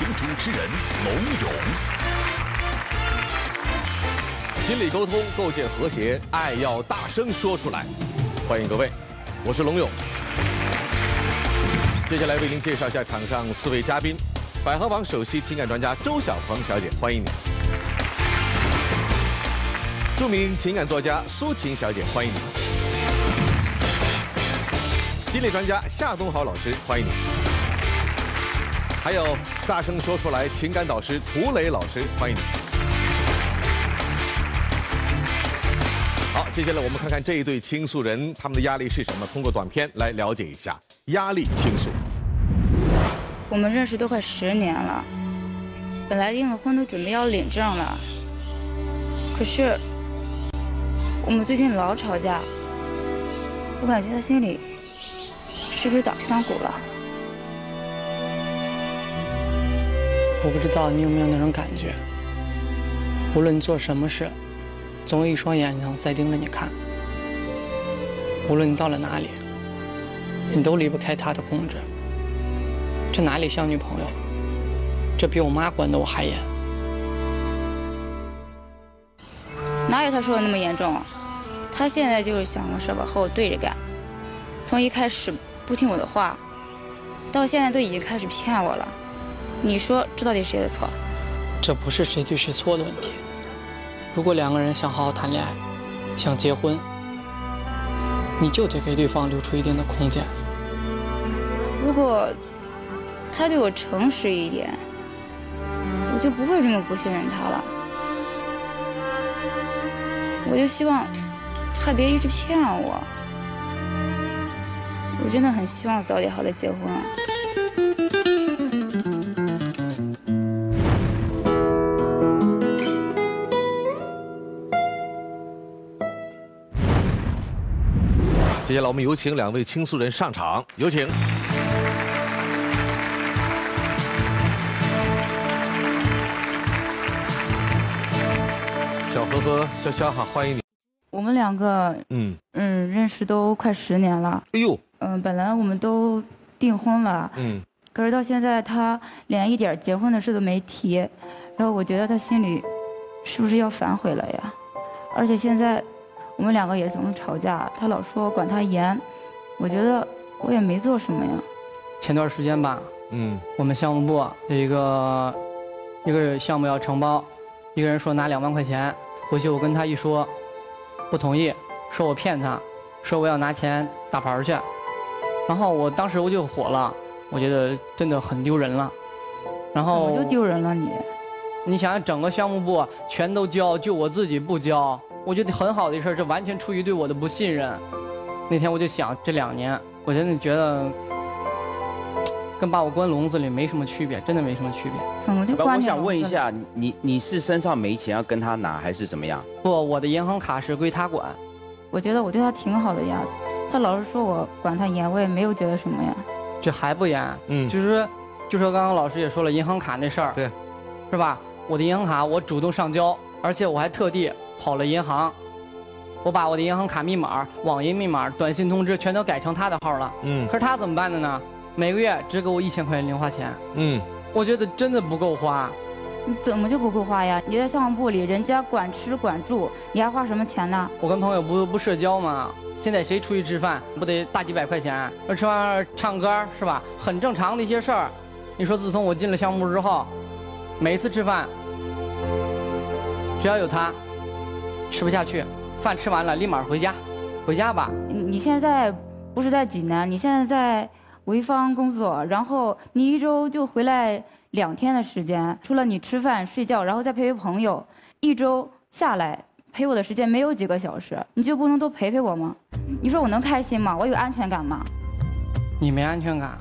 请主持人龙勇。心理沟通，构建和谐，爱要大声说出来。欢迎各位，我是龙勇。接下来为您介绍一下场上四位嘉宾：百合网首席情感专家周小鹏小姐，欢迎你；著名情感作家苏晴小姐，欢迎你；心理专家夏东豪老师，欢迎你；还有大声说出来情感导师涂磊老师，欢迎你。好，接下来我们看看这一对倾诉人他们的压力是什么，通过短片来了解一下压力倾诉。我们认识都快十年了，本来订了婚都准备要领证了，可是我们最近老吵架，我感觉他心里是不是打退堂鼓了？我不知道你有没有那种感觉，无论你做什么事，总有一双眼睛在盯着你看。无论你到了哪里，你都离不开他的控制。这哪里像女朋友？这比我妈管的我还严。哪有他说的那么严重啊？他现在就是想个事儿吧和我对着干，从一开始不听我的话，到现在都已经开始骗我了。你说这到底谁的错？这不是谁对谁错的问题。如果两个人想好好谈恋爱，想结婚，你就得给对方留出一定的空间。如果他对我诚实一点，我就不会这么不信任他了。我就希望他别一直骗我。我真的很希望早点好的结婚啊。我们有请两位倾诉人上场，有请。小何和潇潇好，欢迎你。我们两个，嗯，嗯，认识都快十年了。哎呦，嗯，本来我们都订婚了，嗯，可是到现在他连一点结婚的事都没提，然后我觉得他心里是不是要反悔了呀？而且现在我们两个也总是吵架，他老说我管他严，我觉得我也没做什么呀。前段时间吧，嗯，我们项目部有一个一个项目要承包，一个人说拿两万块钱，回去我跟他一说，不同意，说我骗他，说我要拿钱打牌去，然后我当时我就火了，我觉得真的很丢人了。然后我就丢人了你，你想想，整个项目部全都交，就我自己不交，我觉得很好的一事儿，这完全出于对我的不信任。那天我就想，这两年我真的觉得跟把我关笼子里没什么区别，真的没什么区别。怎么就不，关我想问一下，你你是身上没钱要跟他拿，还是怎么样？不，我的银行卡是归他管，我觉得我对他挺好的呀，他老是说我管他严，我也没有觉得什么呀。这还不严。嗯就是就说刚刚老师也说了银行卡那事儿，对，是吧？我的银行卡我主动上交，而且我还特地跑了银行，我把我的银行卡密码、网银密码、短信通知全都改成他的号了。嗯可是他怎么办的呢？每个月只给我一千块钱零花钱，嗯，我觉得真的不够花。你怎么就不够花呀？你在项目部里，人家管吃管住，你还花什么钱呢？我跟朋友不不社交吗，现在谁出去吃饭不得大几百块钱？而吃完饭唱歌是吧？很正常的一些事儿。你说自从我进了项目部之后，每次吃饭，只要有他，吃不下去，饭吃完了立马回家，回家吧。你你现在不是在济南，你现在在潍坊工作，然后你一周就回来两天的时间，除了你吃饭睡觉，然后再陪陪朋友，一周下来陪我的时间没有几个小时，你就不能多陪陪我吗？你说我能开心吗？我有安全感吗？你没安全感，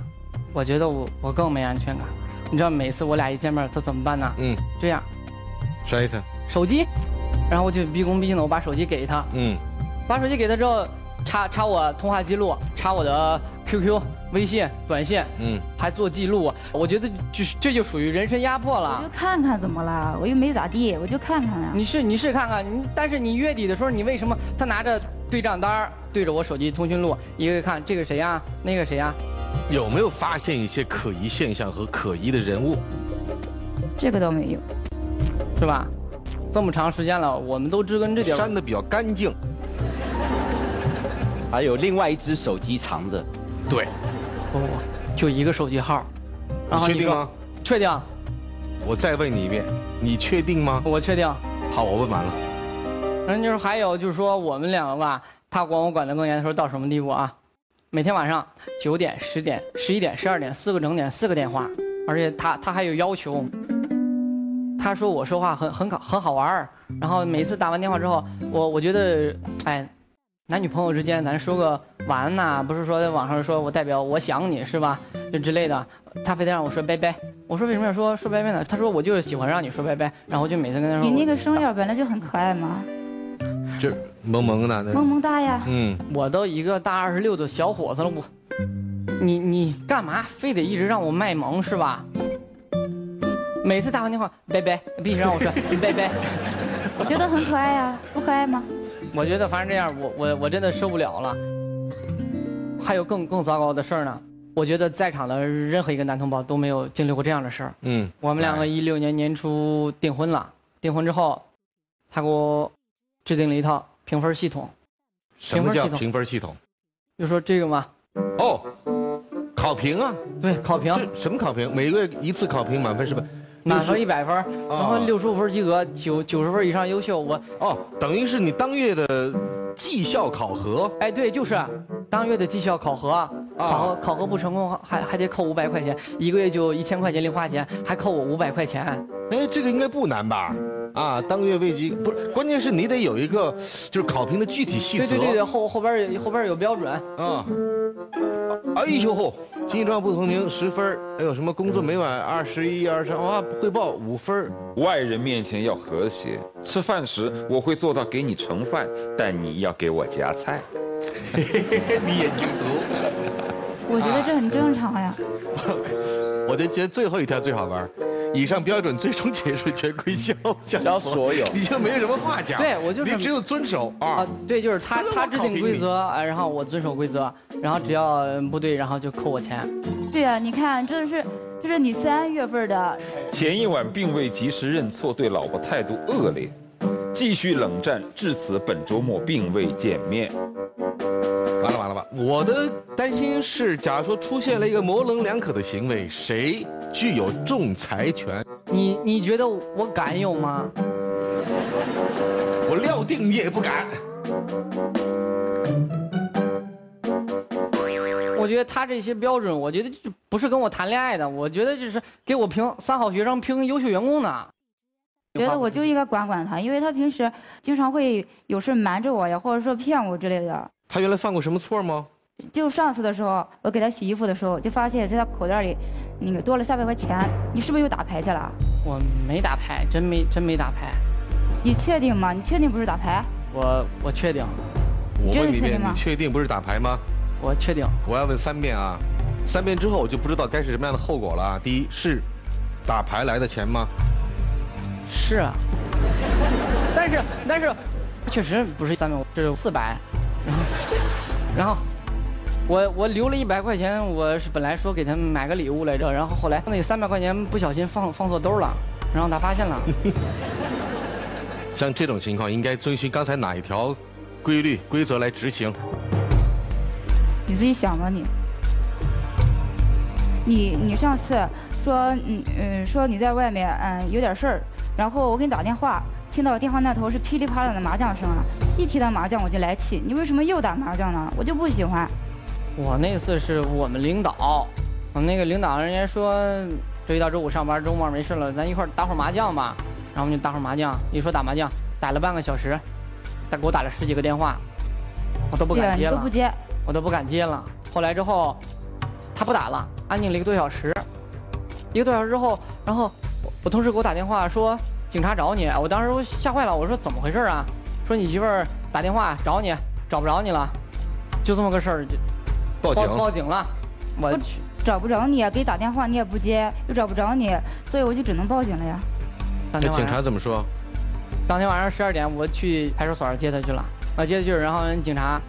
我觉得我我更没安全感。你知道每次我俩一见面，他怎么办呢？嗯，这样，啥意思？手机，然后我就毕恭毕敬的我把手机给他，嗯，把手机给他之后，查查我通话记录，查我的 QQ、微信、短信，嗯，还做记录。我觉得就是这就属于人身压迫我了就。看看怎么了？我又没咋地，我就看看呀。你是你是看看你，但是你月底的时候，你为什么他拿着对账单儿对着我手机通讯录，一个一个看这个谁呀、那个谁呀、有没有发现一些可疑现象和可疑的人物？这个倒没有。是吧？这么长时间了，我们都知根知底。删的比较干净。还有另外一只手机藏着，对，不不不，就一个手机号。然后你确定吗？确定，我再问你一遍，你确定吗？我确定。好，我问完了。然后就是还有就是说我们两个吧，他管我管得更严的时候到什么地步啊？每天晚上九点、十点、十一点、十二点四个整点四个电话，而且他他还有要求。他说我说话很很好很好玩儿，然后每次打完电话之后，我我觉得哎，男女朋友之间咱说个晚安呐、不是说在网上说我代表我想你是吧？就之类的，他非得让我说拜拜。我说为什么要说说拜拜呢？他说我就是喜欢让你说拜拜，然后就每次跟他说你那个声调本来就很可爱嘛，这萌萌的，那萌萌哒呀。嗯，我都一个大二十六的小伙子了，我，你你干嘛非得一直让我卖萌是吧？每次打完电话，拜拜，必须让我说拜拜。我觉得很可爱呀，不可爱吗？我觉得反正这样，我我我真的受不了了。还有更更糟糕的事儿呢，我觉得在场的任何一个男同胞都没有经历过这样的事儿。嗯，我们两个一六年年初订婚了，订婚之后，他给我制定了一套评分系统，什么叫评分系统评分系统？就说这个嘛，哦，考评啊，对，考评什么考评？每个月一次考评，满分是吧？满分一百分，然后哦六十五分及格，九九十分以上优秀。我哦，等于是你当月的绩效考核。哎，对，就是当月的绩效考核，考核考核不成功还还得扣五百块钱，一个月就一千块钱零花钱，还扣我五百块钱。哎，这个应该不难吧？啊，当月未及不是，关键是你得有一个就是考评的具体细则。对对对对，后后边有后边有标准。啊，哎呦吼，经济状况不同名十分儿哎呦什么工作每晚二十一、二十哇汇报五分儿外人面前要和谐，吃饭时我会做到给你盛饭，但你要给我夹菜。你眼睛毒。我觉得这很正常呀。我就觉得最后一条最好玩儿，以上标准最终解释全归肖肖所有你就没有什么话讲。对我就是你只有遵守啊啊。，对，就是他他他制定规则，哎，然后我遵守规则，然后只要不对，然后就扣我钱。对呀、你看这是这是你三月份的，前一晚并未及时认错，对老婆态度恶劣，继续冷战，至此本周末并未见面。完了完了吧！我的担心是，假如说出现了一个模棱两可的行为，谁具有仲裁权？你你觉得我敢有吗？我料定你也不敢。我觉得他这些标准，我觉得就不是跟我谈恋爱的，我觉得就是给我评三好学生、评优秀员工的。觉得我就应该管管他，因为他平时经常会有事瞒着我呀，或者说骗我之类的。他原来犯过什么错吗？就上次的时候，我给他洗衣服的时候，就发现在他口袋里那个多了三百块钱。你是不是又打牌去了？我没打牌，真没真没打牌，你确定吗？你确定不是打牌？我我确定，我问你一遍，真的确定吗你确定不是打牌吗？我确定。我要问三遍啊！三遍之后我就不知道该是什么样的后果了啊。第一是打牌来的钱吗？是啊，但是但是确实不是三百，这是四百，然后然后我我留了一百块钱，我是本来说给他们买个礼物来着，然后后来那三百块钱不小心放放错兜了，然后他发现了，像这种情况应该遵循刚才哪一条规律规则来执行？你自己想吧你。你你上次说嗯嗯说你在外面嗯有点事儿，然后我给你打电话，听到电话那头是噼里啪啦的麻将声啊，一提到麻将我就来气，你为什么又打麻将呢？我就不喜欢。我那次是我们领导，我们那个领导人家说周一到周五上班，周末没事了，咱一块儿打会儿麻将吧。然后我们就打会儿麻将，一说打麻将，打了半个小时，他给我打了十几个电话，我都不敢接了你都不，接，我都不敢接了。后来之后，他不打了，安静了一个多小时。一个多小时之后，然后我我同事给我打电话说警察找你，我当时我吓坏了，我说怎么回事啊？说你媳妇儿打电话找你，找不着你了，就这么个事儿，就报警报报警了。我我去，找不着你，给你打电话你也不接，又找不着你，所以我就只能报警了呀。那警察怎么说？当天晚上十二点，我去派出所接他去了。啊，接他去，然后人警察，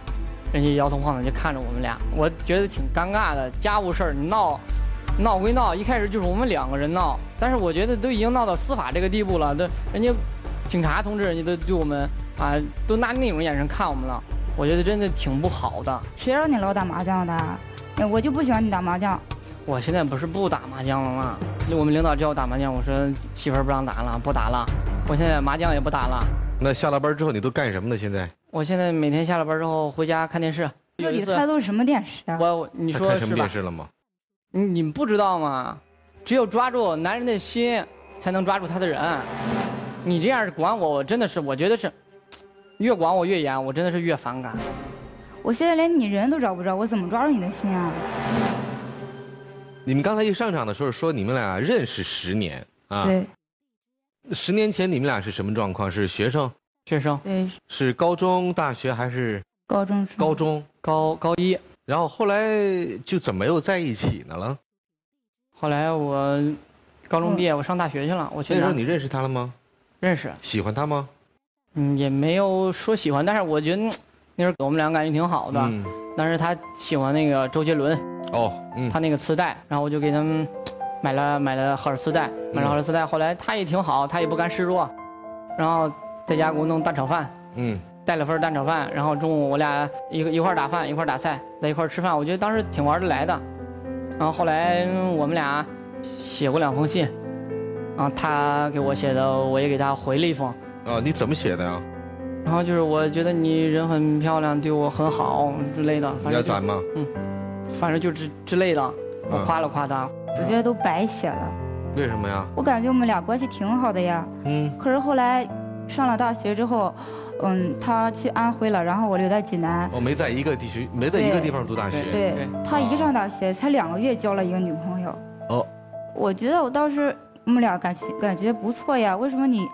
人家摇头晃脑就看着我们俩，我觉得挺尴尬的。家务事儿你闹，闹归闹，一开始就是我们两个人闹，但是我觉得都已经闹到司法这个地步了，都人家警察同志人家都对我们啊，都拿那种眼神看我们了，我觉得真的挺不好的。谁让你老打麻将的？哎我就不喜欢你打麻将。我现在不是不打麻将了吗？我们领导叫我打麻将，我说媳妇儿不让打了，不打了。我现在麻将也不打了。那下了班之后你都干什么呢？现在我现在每天下了班之后回家看电视。有到底一次开的是什么电视啊？我你说还看什么电？视了吗？你你们不知道吗？只有抓住男人的心，才能抓住他的人。你这样管我，我真的是，我觉得是，越管我越严，我真的是越反感。我现在连你人都找不着，我怎么抓住你的心啊？你们刚才一上场的时候说你们俩认识十年啊？对十年前你们俩是什么状况？是学生？学生对，是高中、大学还是高中高中？高高一，然后后来就怎么又在一起呢了？后来我高中毕业，我上大学去了。我去南那时候你认识他了吗？认识，喜欢他吗？嗯，也没有说喜欢，但是我觉得嗯那时候我们俩感觉挺好的。嗯，但是他喜欢那个周杰伦，哦，嗯，他那个磁带，然后我就给他们买了买了盒儿磁带，买了盒儿磁带。后来他也挺好，他也不甘示弱，然后在家给我弄蛋炒饭，嗯，带了份蛋炒饭，然后中午我俩一个一块儿打饭，一块儿打菜，在一块儿吃饭。我觉得当时挺玩得来的。然后后来嗯我们俩写过两封信，然后他给我写的，我也给他回了一封。哦，你怎么写的呀？然后就是我觉得你人很漂亮，对我很好之类的，要攒吗？反正就之之类的，我嗯夸了夸他。我觉得都白写了。为什么呀？我感觉我们俩关系挺好的呀。嗯，可是后来上了大学之后，嗯，他去安徽了，然后我留在济南。我没在一个地区，没在一个地方读大学。对对他一上大学才两个月交了一个女朋友。哦，我觉得我当时我们俩感情感觉不错呀，为什么你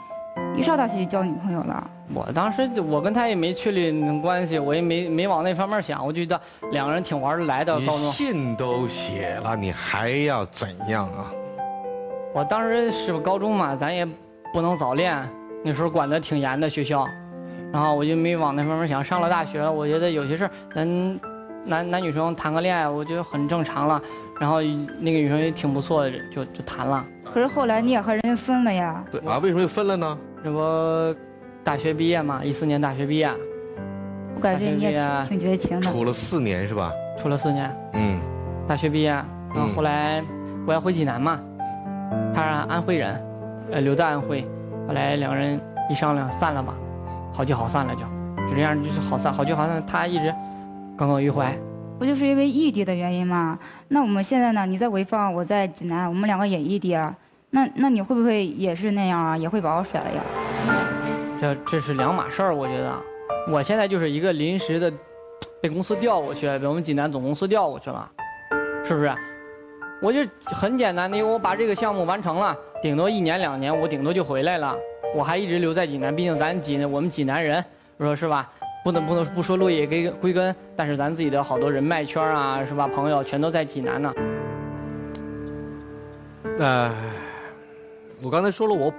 一上大学就交女朋友了？我当时就我跟他也没确立关系，我也没没往那方面想，我就觉得两个人挺玩得来的。你高中，信都写了，你还要怎样啊？我当时是高中嘛，咱也不能早恋，那时候管得挺严的学校，然后我就没往那方面想。上了大学了，我觉得有些事儿咱男男女生谈个恋爱，我觉得很正常了。然后那个女生也挺不错的，就就谈了。可是后来你也和人家分了呀。对啊，为什么又分了呢？这不大学毕业嘛，一四年大学毕业，我感觉你也挺挺绝情的。处了四年是吧？处了四年，嗯，大学毕业，然后嗯后来我要回济南嘛，他是安徽人，呃，留在安徽，后来两个人一商量散了吧，好聚好散了就，就这样就是好散，好聚好散，他一直耿耿于怀。不就是因为异地的原因吗？那我们现在呢？你在潍坊，我在济南，我们两个也异地啊。那那你会不会也是那样啊？也会把我甩了呀？这这是两码事儿，我觉得。我现在就是一个临时的，被公司调过去，被我们济南总公司调过去了，是不是？我就很简单的，我把这个项目完成了，顶多一年两年，我顶多就回来了。我还一直留在济南，毕竟咱济南我们济南人，我说是吧？不能不能不说落叶归归根，但是咱自己的好多人脉圈啊，是吧？朋友全都在济南呢。呃，我刚才说了，我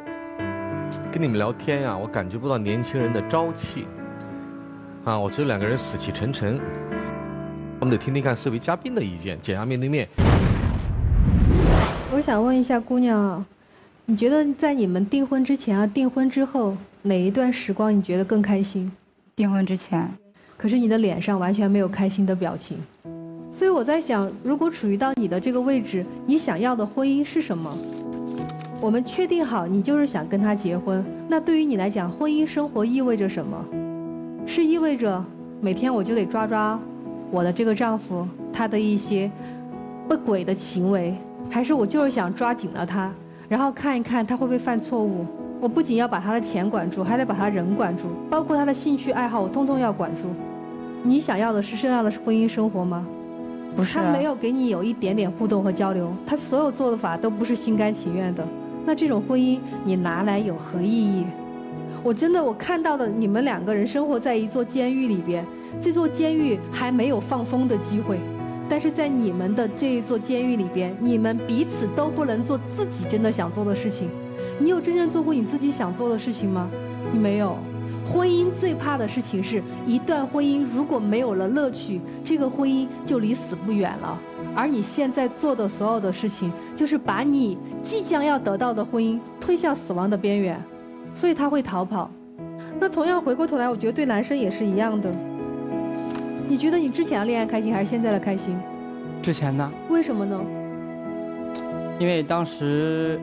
跟你们聊天呀、我感觉不到年轻人的朝气啊，我觉得两个人死气沉沉。我们得听听看四位嘉宾的意见，减压面对面。我想问一下姑娘啊，你觉得在你们订婚之前啊，订婚之后哪一段时光你觉得更开心？订婚之前，可是你的脸上完全没有开心的表情，所以我在想，如果处于到你的这个位置，你想要的婚姻是什么？我们确定好你就是想跟他结婚，那对于你来讲，婚姻生活意味着什么？是意味着每天我就得抓抓我的这个丈夫他的一些不轨的行为，还是我就是想抓紧了他，然后看一看他会不会犯错误，我不仅要把他的钱管住，还得把他人管住，包括他的兴趣爱好，我通通要管住。你想要的是这样的婚姻生活吗？不是、啊，他没有给你有一点点互动和交流，他所有做的法都不是心甘情愿的。那这种婚姻你拿来有何意义？我真的我看到的，你们两个人生活在一座监狱里边，这座监狱还没有放风的机会，但是在你们的这一座监狱里边，你们彼此都不能做自己真的想做的事情。你有真正做过你自己想做的事情吗？你没有。婚姻最怕的事情是一段婚姻如果没有了乐趣，这个婚姻就离死不远了。而你现在做的所有的事情，就是把你即将要得到的婚姻推向死亡的边缘，所以他会逃跑。那同样回过头来，我觉得对男生也是一样的。你觉得你之前的恋爱开心还是现在的开心？之前呢。为什么呢？因为当时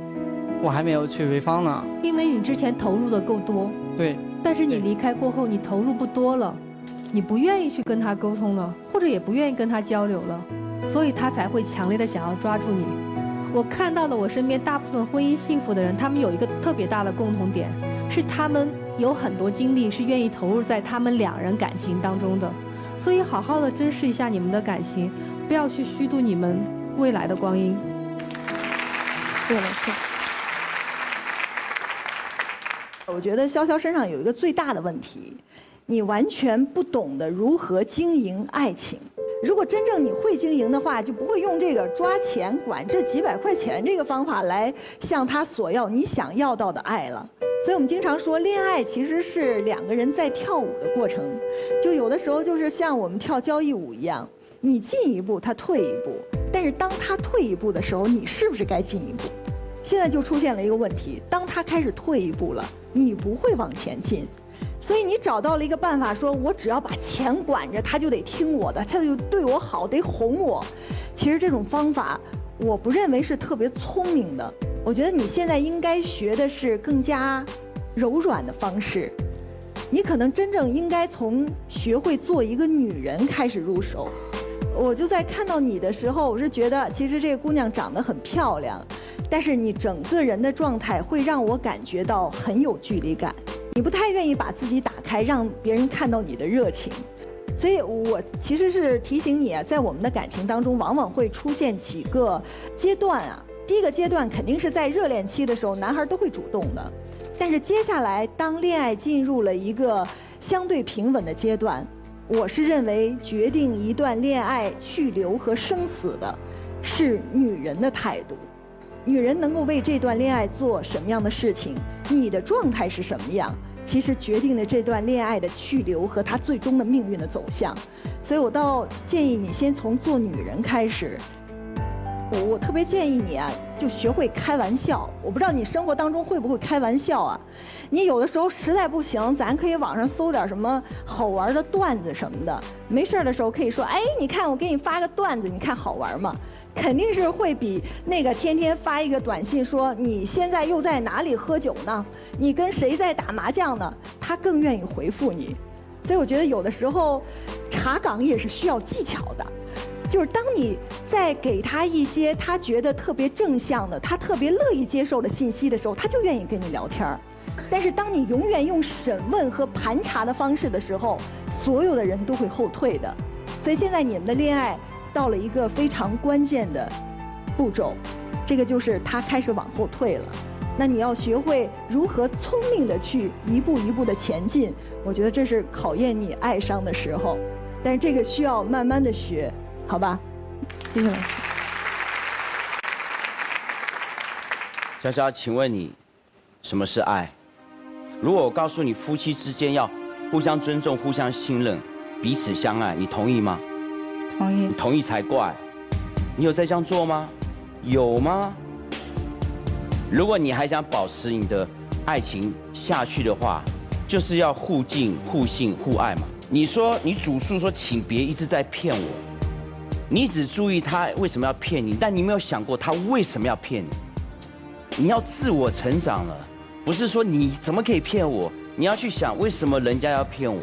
我还没有去潍坊呢。因为你之前投入的够多。对。但是你离开过后，你投入不多了，你不愿意去跟他沟通了，或者也不愿意跟他交流了，所以他才会强烈的想要抓住你。我看到了我身边大部分婚姻幸福的人，他们有一个特别大的共同点，是他们有很多精力是愿意投入在他们两人感情当中的。所以好好的珍视一下你们的感情，不要去虚度你们未来的光阴。对了，是。我觉得潇潇身上有一个最大的问题，你完全不懂得如何经营爱情。如果真正你会经营的话，就不会用这个抓钱管这几百块钱这个方法来向他索要你想要到的爱了。所以我们经常说，恋爱其实是两个人在跳舞的过程，就有的时候就是像我们跳交谊舞一样，你进一步，他退一步。但是当他退一步的时候，你是不是该进一步？现在就出现了一个问题，当他开始退一步了，你不会往前进，所以你找到了一个办法，说我只要把钱管着，他就得听我的，他就对我好，得哄我。其实这种方法，我不认为是特别聪明的。我觉得你现在应该学的是更加柔软的方式，你可能真正应该从学会做一个女人开始入手。我就在看到你的时候，我是觉得其实这个姑娘长得很漂亮。但是你整个人的状态会让我感觉到很有距离感，你不太愿意把自己打开，让别人看到你的热情，所以我其实是提醒你啊，在我们的感情当中，往往会出现几个阶段啊。第一个阶段肯定是在热恋期的时候，男孩都会主动的，但是接下来当恋爱进入了一个相对平稳的阶段，我是认为决定一段恋爱去留和生死的，是女人的态度。女人能够为这段恋爱做什么样的事情？你的状态是什么样？其实决定了这段恋爱的去留和她最终的命运的走向。所以我倒建议你先从做女人开始。我特别建议你啊，就学会开玩笑。我不知道你生活当中会不会开玩笑啊？你有的时候实在不行，咱可以网上搜点什么好玩的段子什么的。没事的时候可以说，哎，你看我给你发个段子，你看好玩吗？肯定是会比那个天天发一个短信说你现在又在哪里喝酒呢？你跟谁在打麻将呢？他更愿意回复你。所以我觉得有的时候查岗也是需要技巧的，就是当你在给他一些他觉得特别正向的、他特别乐意接受的信息的时候，他就愿意跟你聊天儿。但是当你永远用审问和盘查的方式的时候，所有的人都会后退的。所以现在你们的恋爱。到了一个非常关键的步骤，这个就是他开始往后退了。那你要学会如何聪明的去一步一步的前进。我觉得这是考验你爱上的时候，但是这个需要慢慢的学，好吧？谢谢老师。潇潇，请问你什么是爱？如果我告诉你夫妻之间要互相尊重、互相信任、彼此相爱，你同意吗？同意，你同意才怪。你有在这样做吗？有吗？如果你还想保持你的爱情下去的话，就是要互敬、互信、互爱嘛。你说你主诉说，请别一直在骗我，你只注意他为什么要骗你，但你没有想过他为什么要骗你。你要自我成长了，不是说你怎么可以骗我，你要去想为什么人家要骗我，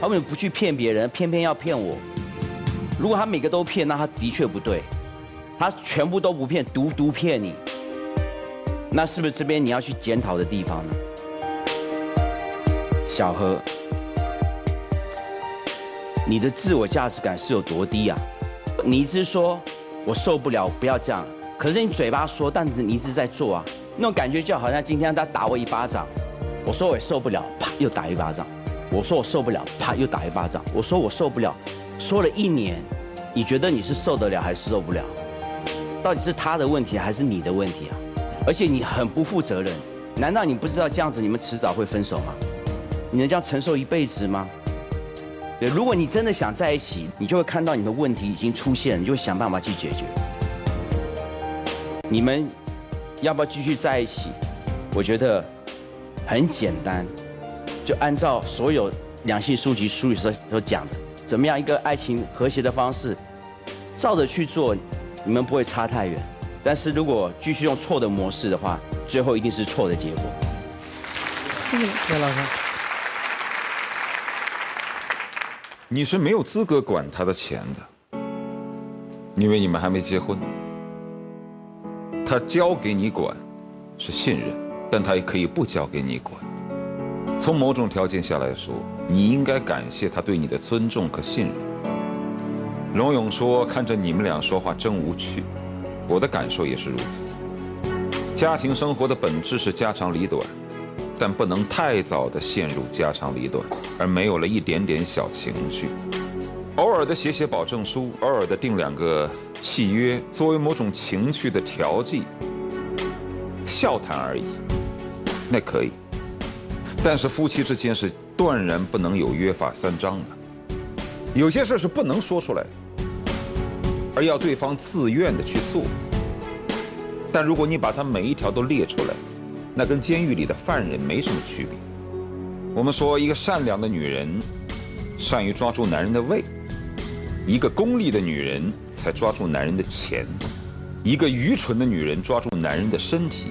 他为什么不去骗别人，偏偏要骗我？如果他每个都骗，那他的确不对。他全部都不骗，独独骗你。那是不是这边你要去检讨的地方呢？小何，你的自我价值感是有多低啊？你一直说我受不了，不要这样，可是你嘴巴说，但是你一直在做啊，那种感觉就好像今天他打我一巴掌，我说我也受不了，啪又打一巴掌，我说我受不了，啪又打一巴掌，我说我受不了，说了一年，你觉得你是受得了还是受不了？到底是他的问题还是你的问题啊？而且你很不负责任，难道你不知道这样子你们迟早会分手吗？你能这样承受一辈子吗？对，如果你真的想在一起，你就会看到你的问题已经出现，你就想办法去解决。你们要不要继续在一起？我觉得很简单，就按照所有两性书籍书里所所讲的，怎么样一个爱情和谐的方式，照着去做。你们不会差太远，但是如果继续用错的模式的话，最后一定是错的结果。谢谢老师。你是没有资格管他的钱的，因为你们还没结婚。他交给你管，是信任，但他也可以不交给你管。从某种条件下来说，你应该感谢他对你的尊重和信任。龙勇说：“看着你们俩说话真无趣，我的感受也是如此。家庭生活的本质是家长里短，但不能太早的陷入家长里短，而没有了一点点小情绪。偶尔的写写保证书，偶尔的定两个契约，作为某种情绪的调剂，笑谈而已，那可以。但是夫妻之间是断然不能有约法三章的，有些事是不能说出来。”而要对方自愿的去做，但如果你把它每一条都列出来，那跟监狱里的犯人没什么区别。我们说，一个善良的女人，善于抓住男人的胃；一个功利的女人才抓住男人的钱；一个愚蠢的女人抓住男人的身体；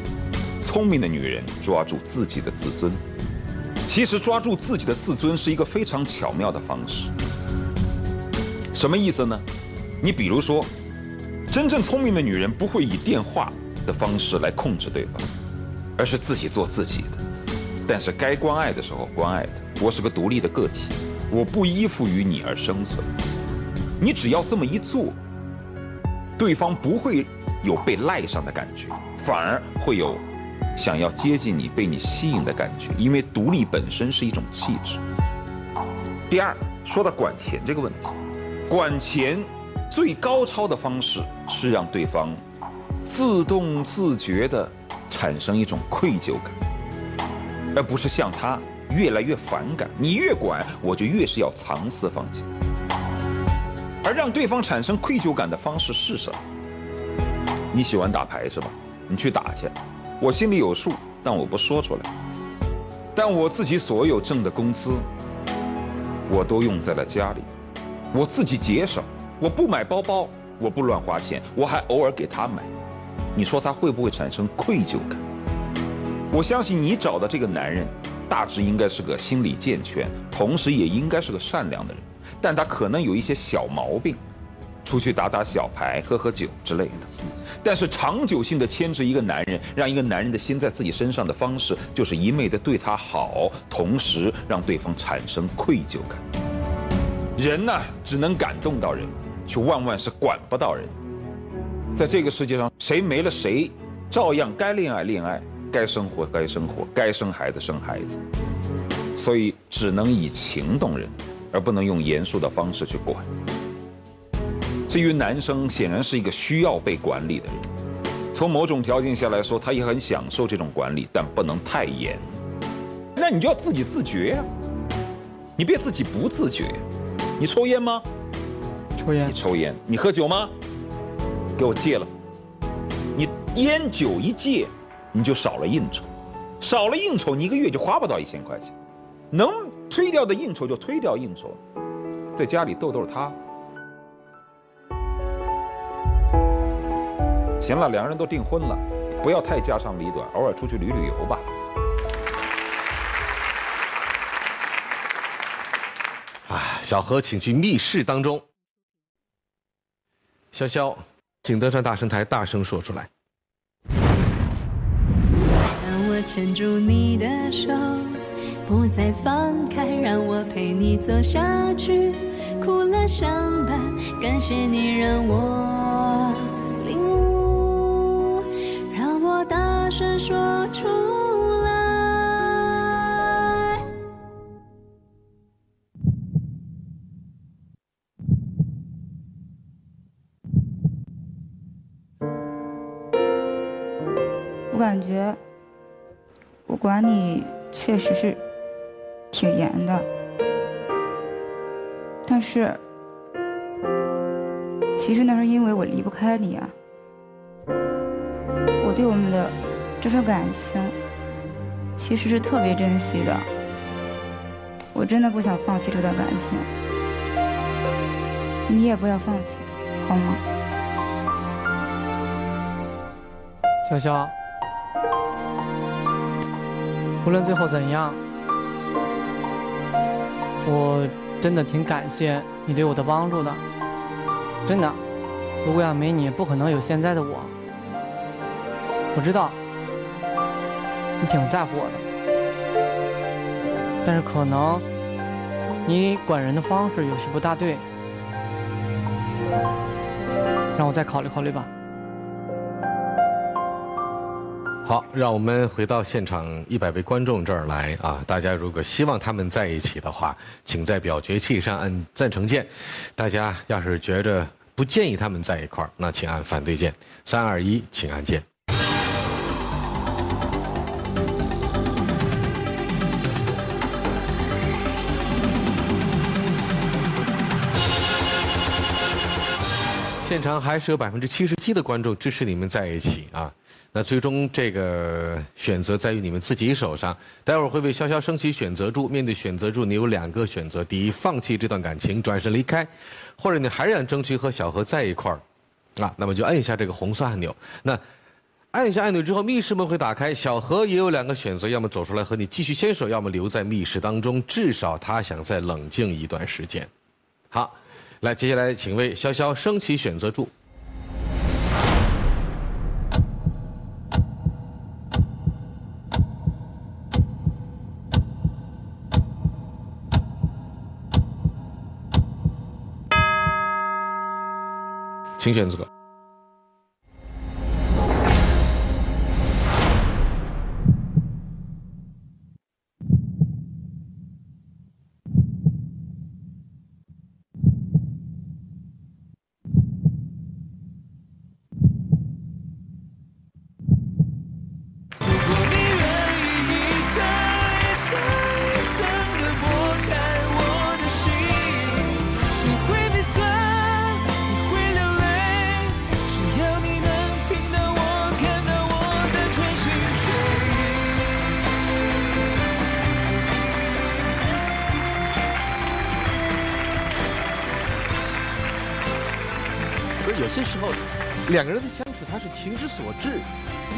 聪明的女人抓住自己的自尊。其实，抓住自己的自尊是一个非常巧妙的方式。什么意思呢？你比如说，真正聪明的女人不会以电话的方式来控制对方，而是自己做自己的。但是该关爱的时候关爱的。我是个独立的个体，我不依附于你而生存。你只要这么一做，对方不会有被赖上的感觉，反而会有想要接近你、被你吸引的感觉。因为独立本身是一种气质。第二，说到管钱这个问题，管钱。最高超的方式是让对方自动自觉地产生一种愧疚感，而不是向他越来越反感。你越管，我就越是要藏私房钱。而让对方产生愧疚感的方式是什么？你喜欢打牌是吧？你去打去，我心里有数，但我不说出来。但我自己所有挣的工资，我都用在了家里，我自己节省。我不买包包，我不乱花钱，我还偶尔给他买，你说他会不会产生愧疚感？我相信你找的这个男人，大致应该是个心理健全，同时也应该是个善良的人，但他可能有一些小毛病，出去打打小牌、喝喝酒之类的。但是长久性的牵制一个男人，让一个男人的心在自己身上的方式，就是一昧的对他好，同时让对方产生愧疚感。人呢，只能感动到人。却万万是管不到人，在这个世界上，谁没了谁，照样该恋爱恋爱，该生活该生活，该生孩子生孩子。所以只能以情动人，而不能用严肃的方式去管。至于男生，显然是一个需要被管理的人，从某种条件下来说，他也很享受这种管理，但不能太严。那你就要自己自觉呀，你别自己不自觉。你抽烟吗？抽烟，你抽烟，你喝酒吗？给我戒了。你烟酒一戒，你就少了应酬，少了应酬，你一个月就花不到一千块钱。能推掉的应酬就推掉应酬，在家里逗逗他。行了，两个人都订婚了，不要太家长里短，偶尔出去旅旅游吧。啊，小何，请去密室当中。潇潇，请登上大神台，大声说出来。牵住你的手，不再放开，让我陪你走下去。哭了相伴，感谢你让我领悟，让我大声说出感觉我管你确实是挺严的，但是其实那是因为我离不开你啊。我对我们的这份感情其实是特别珍惜的，我真的不想放弃这段感情，你也不要放弃，好吗？潇潇，无论最后怎样，我真的挺感谢你对我的帮助的。真的，如果要没你，不可能有现在的我。我知道你挺在乎我的，但是可能你管人的方式有些不大对，让我再考虑考虑吧。好，让我们回到现场一百位观众这儿来啊！大家如果希望他们在一起的话，请在表决器上按赞成键；大家要是觉着不建议他们在一块儿，那请按反对键。三二一，请按键。现场还是有百分之七十七的观众支持你们在一起啊！那最终这个选择在于你们自己手上。待会儿会为潇潇升起选择柱，面对选择柱，你有两个选择：第一，放弃这段感情，转身离开；或者你还想争取和小何在一块儿，啊，那么就按一下这个红色按钮。那按一下按钮之后，密室门会打开，小何也有两个选择：要么走出来和你继续牵手，要么留在密室当中，至少他想再冷静一段时间。好，来，接下来请为潇潇升起选择柱。请选择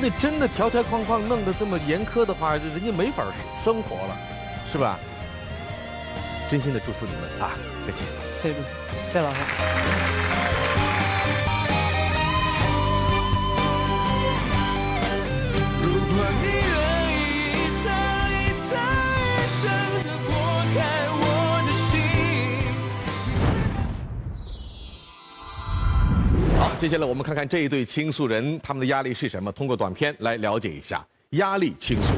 那真的条条框框弄得这么严苛的话，人家没法生活了，是吧？真心的祝福你们啊！再见。谢谢，谢谢老师。如果你接下来我们看看这一对倾诉人他们的压力是什么，通过短片来了解一下压力倾诉。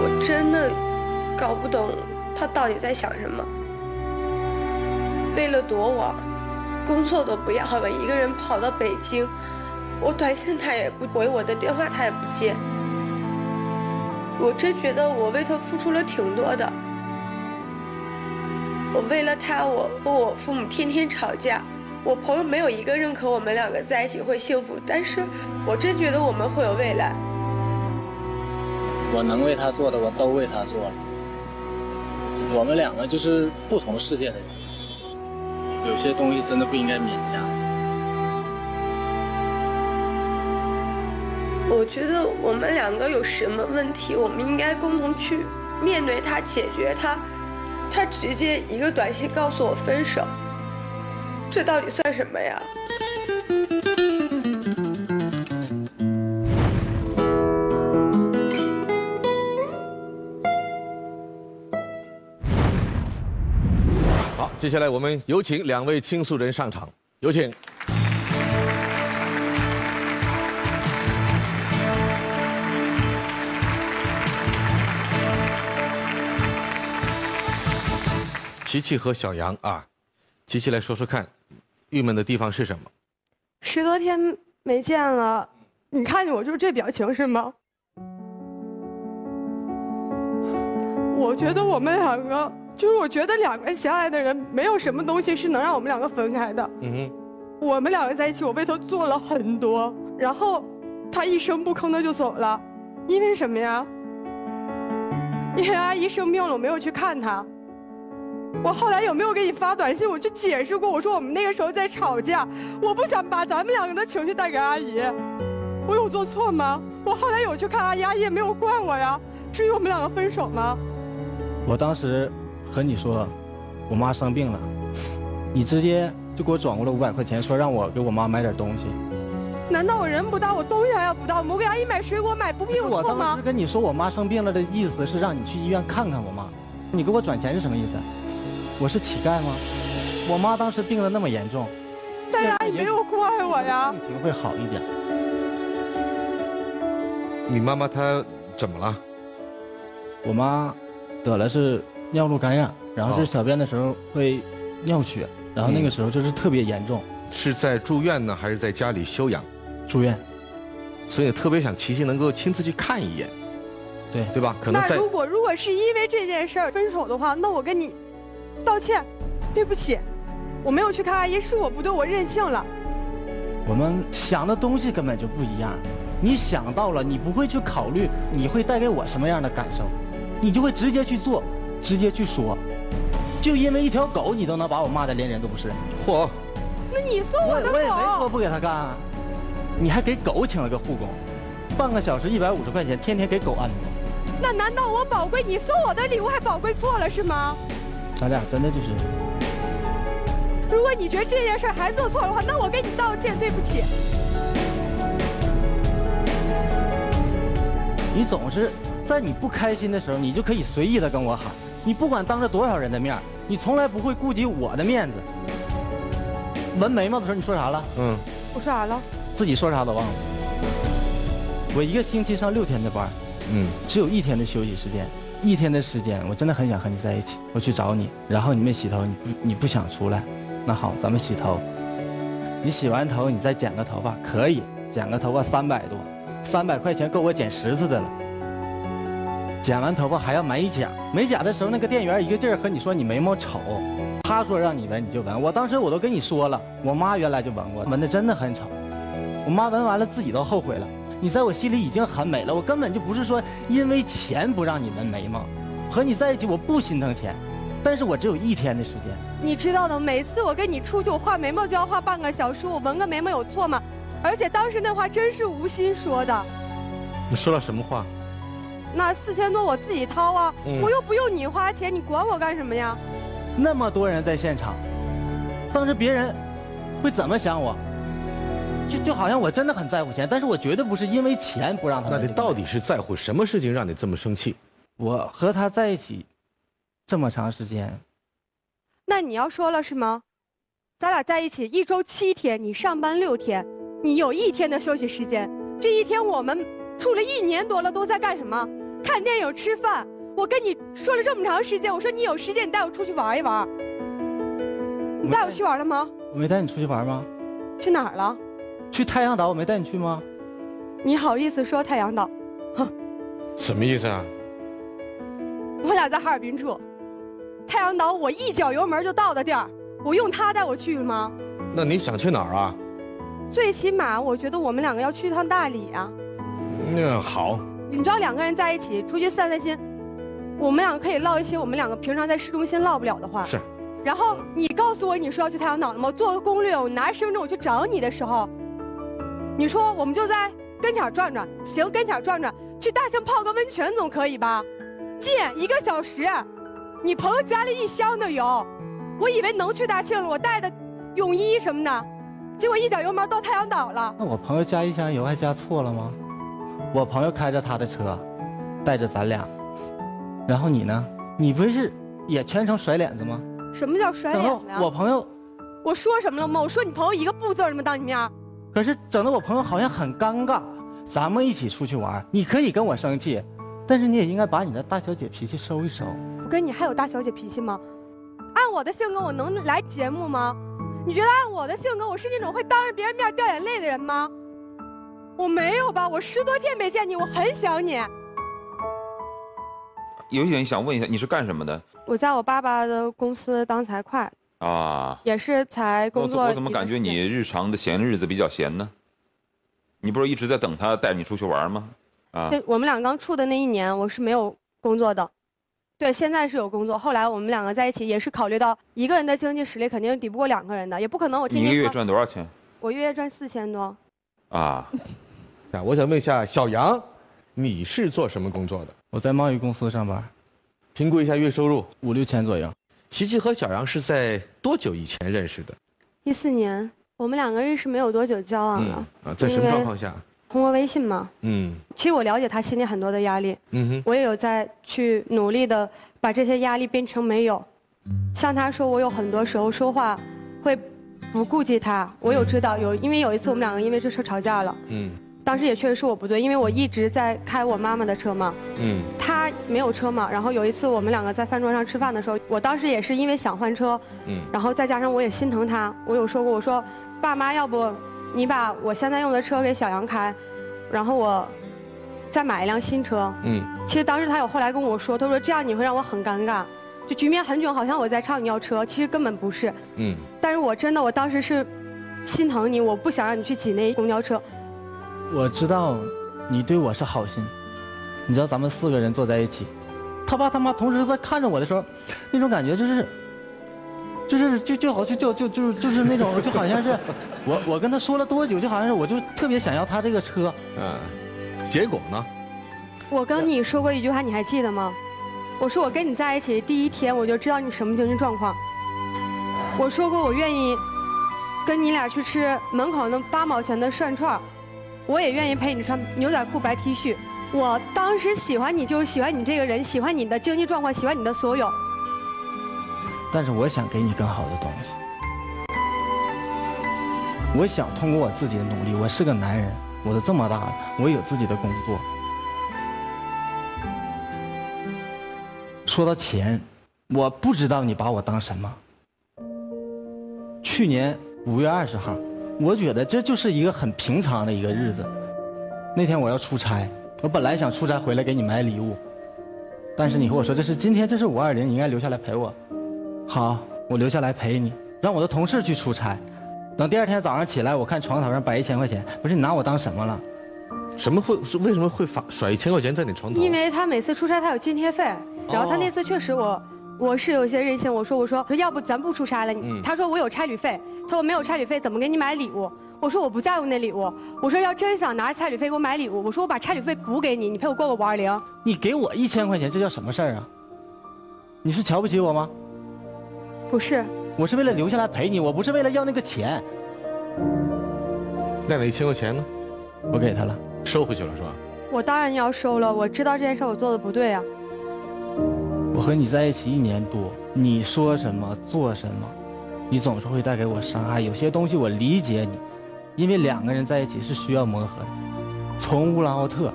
我真的搞不懂他到底在想什么。为了躲我，工作都不要了，一个人跑到北京。我短信他也不回，我的电话他也不接。我真觉得我为他付出了挺多的。我为了他，我和我父母天天吵架。我朋友没有一个认可我们两个在一起会幸福，但是我真觉得我们会有未来。我能为他做的，我都为他做了。我们两个就是不同世界的人，有些东西真的不应该勉强。我觉得我们两个有什么问题，我们应该共同去面对它，解决它。他直接一个短信告诉我分手这到底算什么呀？好接下来我们有请两位倾诉人上场。有请。琪琪和小杨啊，琪琪来说说看，郁闷的地方是什么？十多天没见了，你看见我就是这表情是吗？我觉得我们两个，就是我觉得两个相爱的人，没有什么东西是能让我们两个分开的。嗯哼，我们两个在一起，我为他做了很多，然后他一声不吭的就走了，因为什么呀？因为阿姨生病了，我没有去看她。我后来有没有给你发短信？我去解释过，我说我们那个时候在吵架，我不想把咱们两个的情绪带给阿姨，我有做错吗？我后来有去看阿姨，阿姨也没有怪我呀。至于我们两个分手吗？我当时和你说，我妈生病了，你直接就给我转过了五百块钱，说让我给我妈买点东西。难道我人不到，我东西还要不到吗？我给阿姨买水果买不必有我当错吗时？跟你说我妈生病了的意思是让你去医院看看我妈，你给我转钱是什么意思？我是乞丐吗？我妈当时病得那么严重，但是阿姨没有怪我呀。病情会好一点。你妈妈她怎么了？我妈得了是尿路感染，然后就是小便的时候会尿血，然后那个时候就是特别严重，是在住院呢，还是在家里休养？住院。所以特别想琪琪能够亲自去看一眼，对对吧？可能那如果如果是因为这件事儿分手的话，那我跟你道歉，对不起，我没有去看阿姨，是我不对，我任性了。我们想的东西根本就不一样。你想到了，你不会去考虑你会带给我什么样的感受，你就会直接去做，直接去说。就因为一条狗，你都能把我骂的连人都不是。嚯！那你送我的狗我也没说，不给他干啊，你还给狗请了个护工，半个小时一百五十块钱，天天给狗按摩。那难道我宝贵？你送我的礼物还宝贵错了是吗？咱俩真的就是，如果你觉得这件事儿还做错的话，那我跟你道歉，对不起。你总是在你不开心的时候，你就可以随意的跟我喊，你不管当着多少人的面，你从来不会顾及我的面子。纹眉毛的时候你说啥了？嗯，我说啥了？自己说啥都忘了。我一个星期上六天的班，嗯，只有一天的休息时间，一天的时间，我真的很想和你在一起。我去找你，然后你没洗头，你你不想出来，那好，咱们洗头。你洗完头，你再剪个头发，可以，剪个头发三百多，三百块钱够我剪十次的了。剪完头发还要美甲，美甲的时候那个店员一个劲儿和你说你眉毛丑，他说让你纹你就纹，我当时我都跟你说了，我妈原来就纹过，纹的真的很丑，我妈纹完了自己都后悔了。你在我心里已经很美了，我根本就不是说因为钱不让你纹眉毛，和你在一起我不心疼钱，但是我只有一天的时间。你知道的，每次我跟你出去，我画眉毛就要画半个小时，我纹个眉毛有错吗？而且当时那话真是无心说的，你说了什么话？那四千多我自己掏啊，嗯我又不用你花钱，你管我干什么呀？那么多人在现场，当时别人会怎么想我？就就好像我真的很在乎钱，但是我绝对不是因为钱不让他。那你到底是在乎什么事情让你这么生气？我和他在一起这么长时间，那你要说了是吗？咱俩在一起一周七天，你上班六天，你有一天的休息时间。这一天我们处了一年多了，都在干什么？看电影、吃饭。我跟你说了这么长时间，我说你有时间你带我出去玩一玩。你带我去玩了吗？我没带你出去玩吗？去哪儿了？去太阳岛我没带你去吗？你好意思说太阳岛？哼什么意思啊？我俩在哈尔滨住，太阳岛我一脚油门就到的地儿，我用他带我去吗？那你想去哪儿啊？最起码我觉得我们两个要去一趟大理啊。那好，你知道两个人在一起出去散散心，我们两个可以唠一些我们两个平常在市中心唠不了的话。是。然后你告诉我你说要去太阳岛了吗？我做个攻略，我拿着身份证我去找你的时候，你说我们就在跟前转转，行，跟前转转，去大庆泡个温泉总可以吧？近一个小时，你朋友加了一箱的油，我以为能去大庆了，我带的泳衣什么的，结果一脚油门到太阳岛了。那我朋友加一箱油还加错了吗？我朋友开着他的车，带着咱俩，然后你呢？你不是也全程甩脸子吗？什么叫甩脸子呀？我朋友，我说什么了吗？我说你朋友一个不字儿吗？当你面儿，可是整的我朋友好像很尴尬。咱们一起出去玩，你可以跟我生气，但是你也应该把你的大小姐脾气收一收。我跟你还有大小姐脾气吗？按我的性格，我能来节目吗？你觉得按我的性格，我是那种会当着别人面掉眼泪的人吗？我没有吧？我十多天没见你，我很想你。有一点想问一下，你是干什么的我在我爸爸的公司当财会，啊？也是才工作。我怎我怎么感觉你日常的闲日子比较闲呢？你不是一直在等他带你出去玩吗？啊，对，我们俩刚处的那一年，我是没有工作的。对，现在是有工作。后来我们两个在一起，也是考虑到一个人的经济实力肯定抵不过两个人的，也不可能我天你一个月赚多少钱我月月赚四千多。啊？啊，我想问一下小杨，你是做什么工作的？我在贸易公司上班，评估一下月收入五六千左右。琪琪和小杨是在多久以前认识的？一四年，我们两个认识没有多久交往了，啊，在什么状况下？通过微信嘛。嗯其实我了解他心里很多的压力，嗯哼，我也有在去努力的把这些压力变成没有。像他说，我有很多时候说话会不顾及他，我有知道有，因为有一次我们两个因为这事吵架了，嗯当时也确实是我不对，因为我一直在开我妈妈的车嘛，嗯她没有车嘛，然后有一次我们两个在饭桌上吃饭的时候，我当时也是因为想换车，嗯然后再加上我也心疼她，我有说过，我说爸妈，要不你把我现在用的车给小杨开，然后我再买一辆新车。嗯其实当时他有后来跟我说，他说这样你会让我很尴尬，就局面很囧，好像我在唱你要车，其实根本不是。嗯但是我真的，我当时是心疼你，我不想让你去挤那公交车。我知道你对我是好心，你知道咱们四个人坐在一起，他爸他妈同时在看着我的时候，那种感觉就是，就是就就好就就就就就是那种就好像是我我跟他说了多久，就好像是我就特别想要他这个车，嗯，结果呢？我跟你说过一句话，你还记得吗？我说我跟你在一起第一天我就知道你什么经济状况。我说过我愿意跟你俩去吃门口那八毛钱的涮串儿我也愿意陪你穿牛仔裤、白 T 恤。我当时喜欢你就是喜欢你这个人，喜欢你的经济状况，喜欢你的所有。但是我想给你更好的东西，我想通过我自己的努力，我是个男人，我都这么大了，我有自己的工作。说到钱，我不知道你把我当什么。去年五月二十号，我觉得这就是一个很平常的一个日子。那天我要出差，我本来想出差回来给你买礼物，但是你和我说这是今天，这是五二零，你应该留下来陪我。好，我留下来陪你，让我的同事去出差。等第二天早上起来，我看床头上摆一千块钱，不是你拿我当什么了？什么会是为什么会发甩一千块钱在你床头？因为他每次出差他有津贴费，然后他那次确实我。我是有些任性，我说我说要不咱不出差了，嗯他说我有差旅费，他说没有差旅费怎么给你买礼物？我说我不在乎那礼物，我说要真想拿着差旅费给我买礼物，我说我把差旅费补给你，你陪我过个五二零。你给我一千块钱，这叫什么事儿啊？你是瞧不起我吗？不是，我是为了留下来陪你，我不是为了要那个钱。那那一千块钱呢？我给他了，收回去了是吧？我当然要收了，我知道这件事我做的不对啊。我和你在一起一年多，你说什么做什么，你总是会带给我伤害。有些东西我理解你，因为两个人在一起是需要磨合的。从乌兰浩特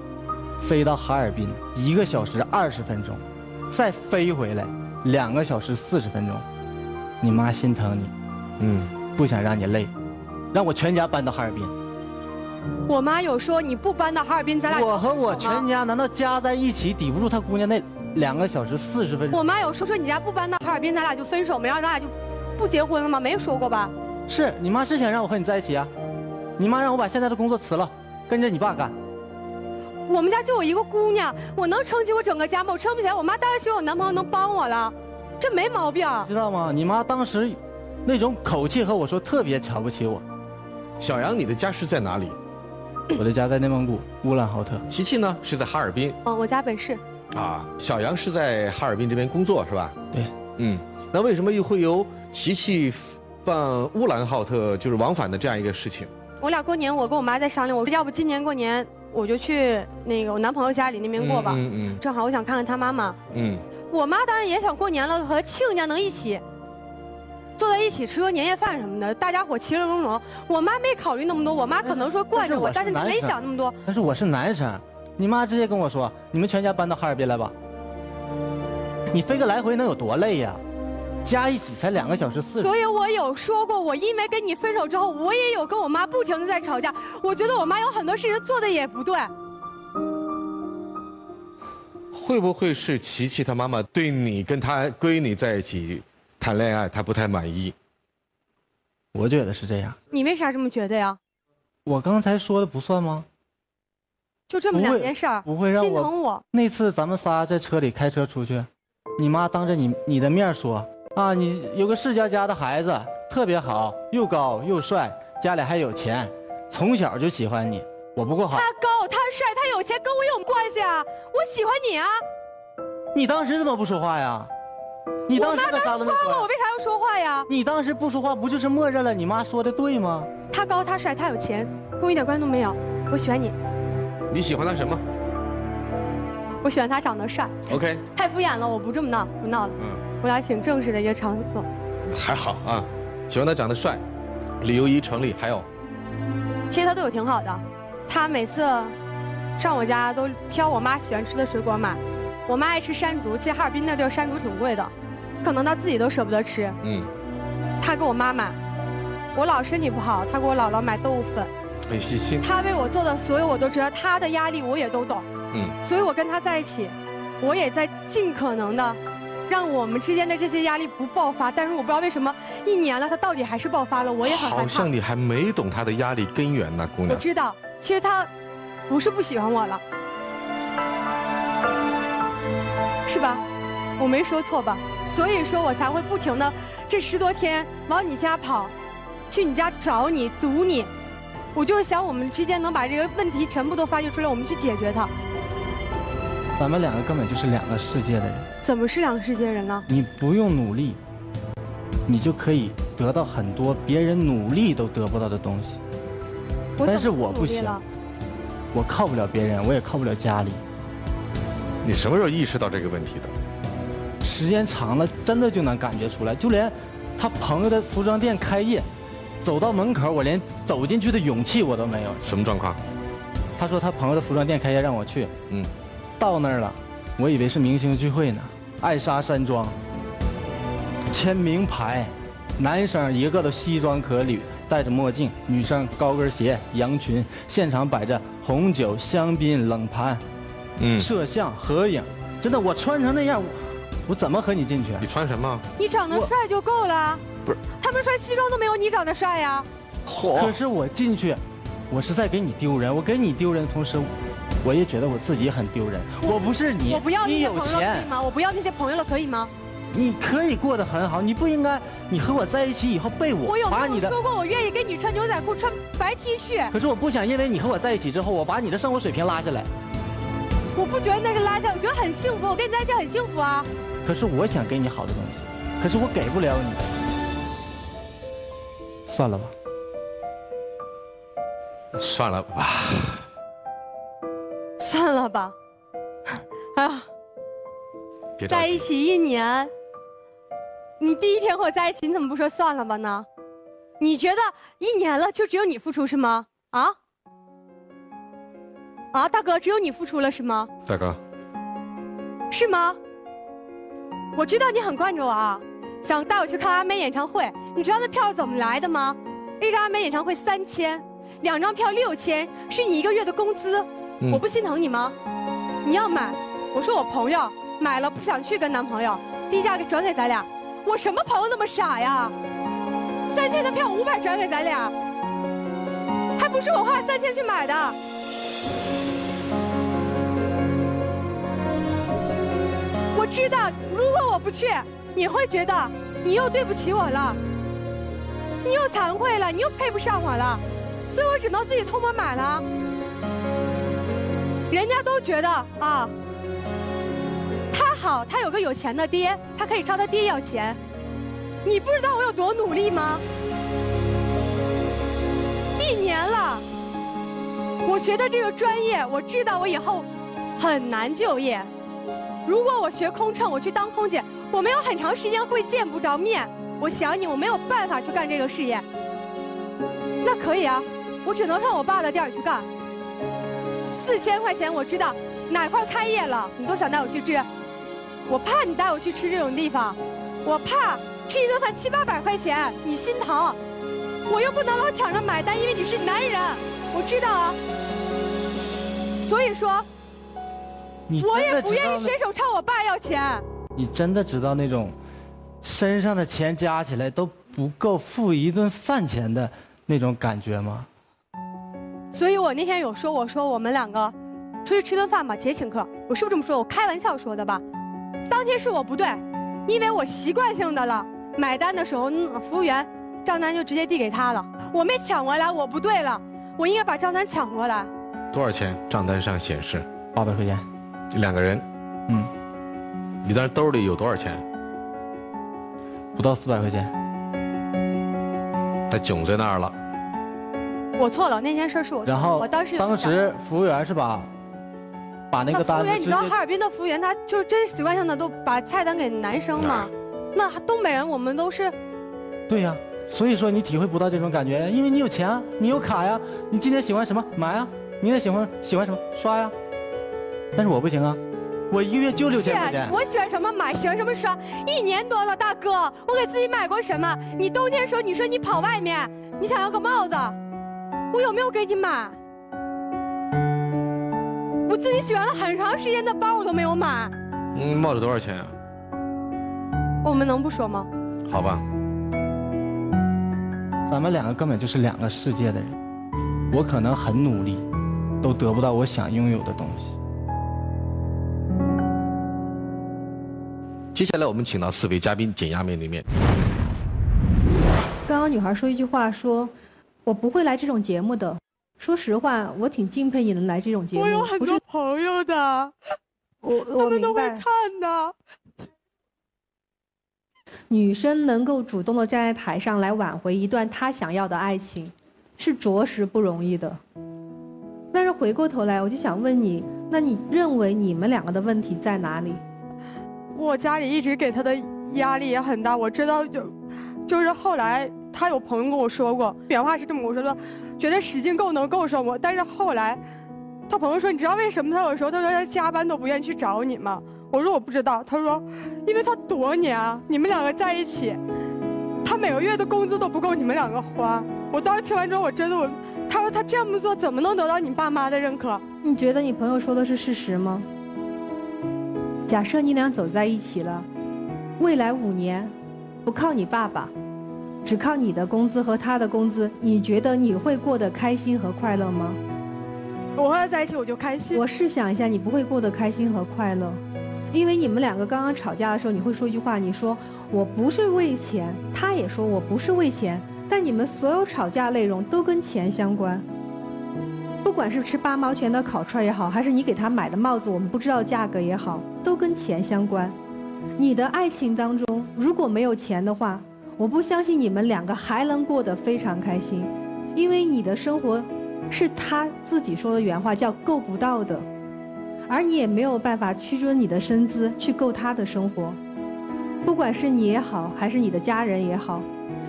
飞到哈尔滨，一个小时二十分钟，再飞回来两个小时四十分钟。你妈心疼你，嗯，不想让你累，让我全家搬到哈尔滨。我妈有说你不搬到哈尔滨，咱俩我和我全家难道加在一起抵不住她姑娘那两个小时四十分钟？我妈有说说你家不搬到哈尔滨，咱俩就分手没？然后咱俩就不结婚了吗？没说过吧？是你妈是想让我和你在一起啊？你妈让我把现在的工作辞了，跟着你爸干。我们家就我一个姑娘，我能撑起我整个家吗？我撑不起来。我妈当然希望我男朋友能帮我了，这没毛病。知道吗？你妈当时那种口气和我说特别瞧不起我。小杨，你的家是在哪里？我的家在内蒙古乌兰浩特。琪琪呢是在哈尔滨。嗯，我家本市。啊，小杨是在哈尔滨这边工作是吧？对。嗯，那为什么又会有琪琪放乌兰浩特就是往返的这样一个事情？我俩过年，我跟我妈在商量，我说要不今年过年我就去那个我男朋友家里那边过吧。嗯嗯。正好我想看看他妈妈。嗯。我妈当然也想过年了，和亲家能一起。坐在一起吃个年夜饭什么的，大家伙其乐融融。我妈没考虑那么多，我妈可能说惯着我，但是她没想那么多。但是我是男生，你妈直接跟我说，你们全家搬到哈尔滨来吧。你飞个来回能有多累呀？加一起才两个小时四十。所以我有说过，我因为跟你分手之后，我也有跟我妈不停的在吵架。我觉得我妈有很多事情做的也不对。会不会是琪琪她妈妈对你跟她闺女在一起谈恋爱，她不太满意？我觉得是这样。你为啥这么觉得呀？我刚才说的不算吗？就这么两件事儿，不会让我心疼我。那次咱们仨在车里开车出去，你妈当着你你的面说啊，你有个世家家的孩子特别好，又高又帅，家里还有钱，从小就喜欢你。我不够好。他高，他帅，他有钱，跟我有关系啊！我喜欢你啊！你当时怎么不说话呀？你当时可啥都没说。我为啥要说话呀？你当时不说话，不就是默认了你妈说的对吗？他高，他帅，他有钱，跟我一点关系都没有。我喜欢你。你喜欢他什么？我喜欢他长得帅。OK。太敷衍了，我不这么闹，不闹了。嗯。我俩挺正式的一个场所。还好啊，喜欢他长得帅，理由一成立。还有，其实他对我挺好的，他每次上我家都挑我妈喜欢吃的水果买。我妈爱吃山竹，其实哈尔滨那地儿山竹挺贵的，可能他自己都舍不得吃。嗯。他给我妈买，我姥身体不好，他给我姥姥买豆腐粉。很细心。他为我做的所有我都知道，他的压力我也都懂。嗯。所以我跟他在一起，我也在尽可能的，让我们之间的这些压力不爆发。但是我不知道为什么一年了，他到底还是爆发了，我也很害怕。好像你还没懂他的压力根源呢，姑娘。我知道，其实他不是不喜欢我了，是吧？我没说错吧？所以说我才会不停的这十多天往你家跑，去你家找你堵你。我就是想我们之间能把这个问题全部都发掘出来，我们去解决它。咱们两个根本就是两个世界的人。怎么是两个世界人呢？你不用努力，你就可以得到很多别人努力都得不到的东西。但是我不行，我靠不了别人，我也靠不了家里。你什么时候意识到这个问题的？时间长了，真的就能感觉出来。就连他朋友的服装店开业。走到门口，我连走进去的勇气我都没有。什么状况？他说他朋友的服装店开业让我去。嗯，到那儿了，我以为是明星聚会呢。爱莎山庄，签名牌，男生一个都西装革履，戴着墨镜；女生高跟鞋、羊裙。现场摆着红酒、香槟、冷盘，嗯，摄像、合影。真的，我穿成那样，我怎么和你进去？你穿什么？你长得帅就够了。不是，他们穿西装都没有你长得帅呀。可是我进去，我是在给你丢人。我给你丢人的同时，我也觉得我自己很丢人。我不是你，我不要那你有些朋友了，可钱以吗？我不要那些朋友了，可以吗？你可以过得很好，你不应该，你和我在一起以后被我我有把你的。没有说过我愿意跟你穿牛仔裤、穿白 T 恤？可是我不想因为你和我在一起之后，我把你的生活水平拉下来。我不觉得那是拉下，我觉得很幸福。我跟你在一起很幸福啊。可是我想给你好的东西，可是我给不了你。算了吧，算了吧，算了吧。哎呀，别。在一起一年，你第一天和我在一起，你怎么不说算了吧呢？你觉得一年了就只有你付出是吗？啊？啊，大哥，只有你付出了是吗？大哥，是吗？我知道你很惯着我啊，想带我去看阿妹演唱会。你知道那票是怎么来的吗？一张阿妹演唱会三千，两张票六千，是你一个月的工资。嗯我不心疼你吗？你要买，我说我朋友买了不想去跟男朋友，低价给转给咱俩。我什么朋友那么傻呀？三千的票五百转给咱俩，还不是我花三千去买的。知道，如果我不去，你会觉得你又对不起我了，你又惭愧了，你又配不上我了，所以我只能自己偷摸买了。人家都觉得啊，他好，他有个有钱的爹，他可以朝他爹要钱。你不知道我有多努力吗？一年了，我学的这个专业，我知道我以后很难就业。如果我学空乘，我去当空姐，我没有很长时间会见不着面，我想你，我没有办法去干这个事业。那可以啊，我只能上我爸的店儿去干。四千块钱，我知道哪块开业了，你都想带我去吃。我怕你带我去吃这种地方，我怕吃一顿饭七八百块钱，你心疼。我又不能老抢着买单，因为你是男人，我知道啊。所以说，你我也不愿意伸手朝我爸要钱。你真的知道那种身上的钱加起来都不够付一顿饭钱的那种感觉吗？所以我那天有说，我说我们两个出去吃顿饭吧，姐请客。我是不是这么说？我开玩笑说的吧。当天是我不对，因为我习惯性的了，买单的时候，嗯，服务员账单就直接递给他了，我没抢过来，我不对了，我应该把账单抢过来。多少钱？账单上显示八百块钱，两个人。嗯，你当时兜里有多少钱？不到四百块钱。他囧在那儿了。我错了，那件事是我错了。然后我当时当时服务员是把把那个那服务员，你知道哈尔滨的服务员他就是真习惯性的都把菜单给男生嘛？那东北人我们都是对呀、所以说你体会不到这种感觉，因为你有钱啊，你有卡呀，你今天喜欢什么买啊，明天喜欢喜欢什么刷呀。但是我不行啊，我一个月就六千块钱。我喜欢什么买，喜欢什么刷，一年多了，大哥，我给自己买过什么？你冬天时候你说你跑外面，你想要个帽子，我有没有给你买？我自己喜欢了很长时间的包我都没有买，嗯，帽子多少钱啊？我们能不说吗？好吧，咱们两个根本就是两个世界的人，我可能很努力，都得不到我想拥有的东西。接下来我们请到四位嘉宾减压面对面。刚刚女孩说一句话说，我不会来这种节目的。说实话，我挺敬佩你能来这种节目。我有很多朋友的，我他我明们都会。看的。女生能够主动的站在台上来挽回一段她想要的爱情，是着实不容易的。但是回过头来，我就想问你，那你认为你们两个的问题在哪里？我家里一直给他的压力也很大，我知道就，就是后来他有朋友跟我说过，原话是这么我说的，觉得使劲够能够上我，但是后来，他朋友说你知道为什么他有时候他说他加班都不愿意去找你吗？我说我不知道，他说，因为他躲你啊，你们两个在一起，他每个月的工资都不够你们两个花。我当时听完之后，我真的我，他说他这么做怎么能得到你爸妈的认可？你觉得你朋友说的是事实吗？假设你俩走在一起了，未来五年，不靠你爸爸，只靠你的工资和他的工资，你觉得你会过得开心和快乐吗？我和他在一起我就开心。我试想一下，你不会过得开心和快乐，因为你们两个刚刚吵架的时候，你会说一句话，你说我不是为钱，他也说我不是为钱，但你们所有吵架内容都跟钱相关。不管是吃八毛钱的烤串也好，还是你给他买的帽子，我们不知道价格也好，都跟钱相关。你的爱情当中如果没有钱的话，我不相信你们两个还能过得非常开心，因为你的生活是他自己说的原话，叫够不到的，而你也没有办法屈尊你的身姿去够他的生活。不管是你也好，还是你的家人也好，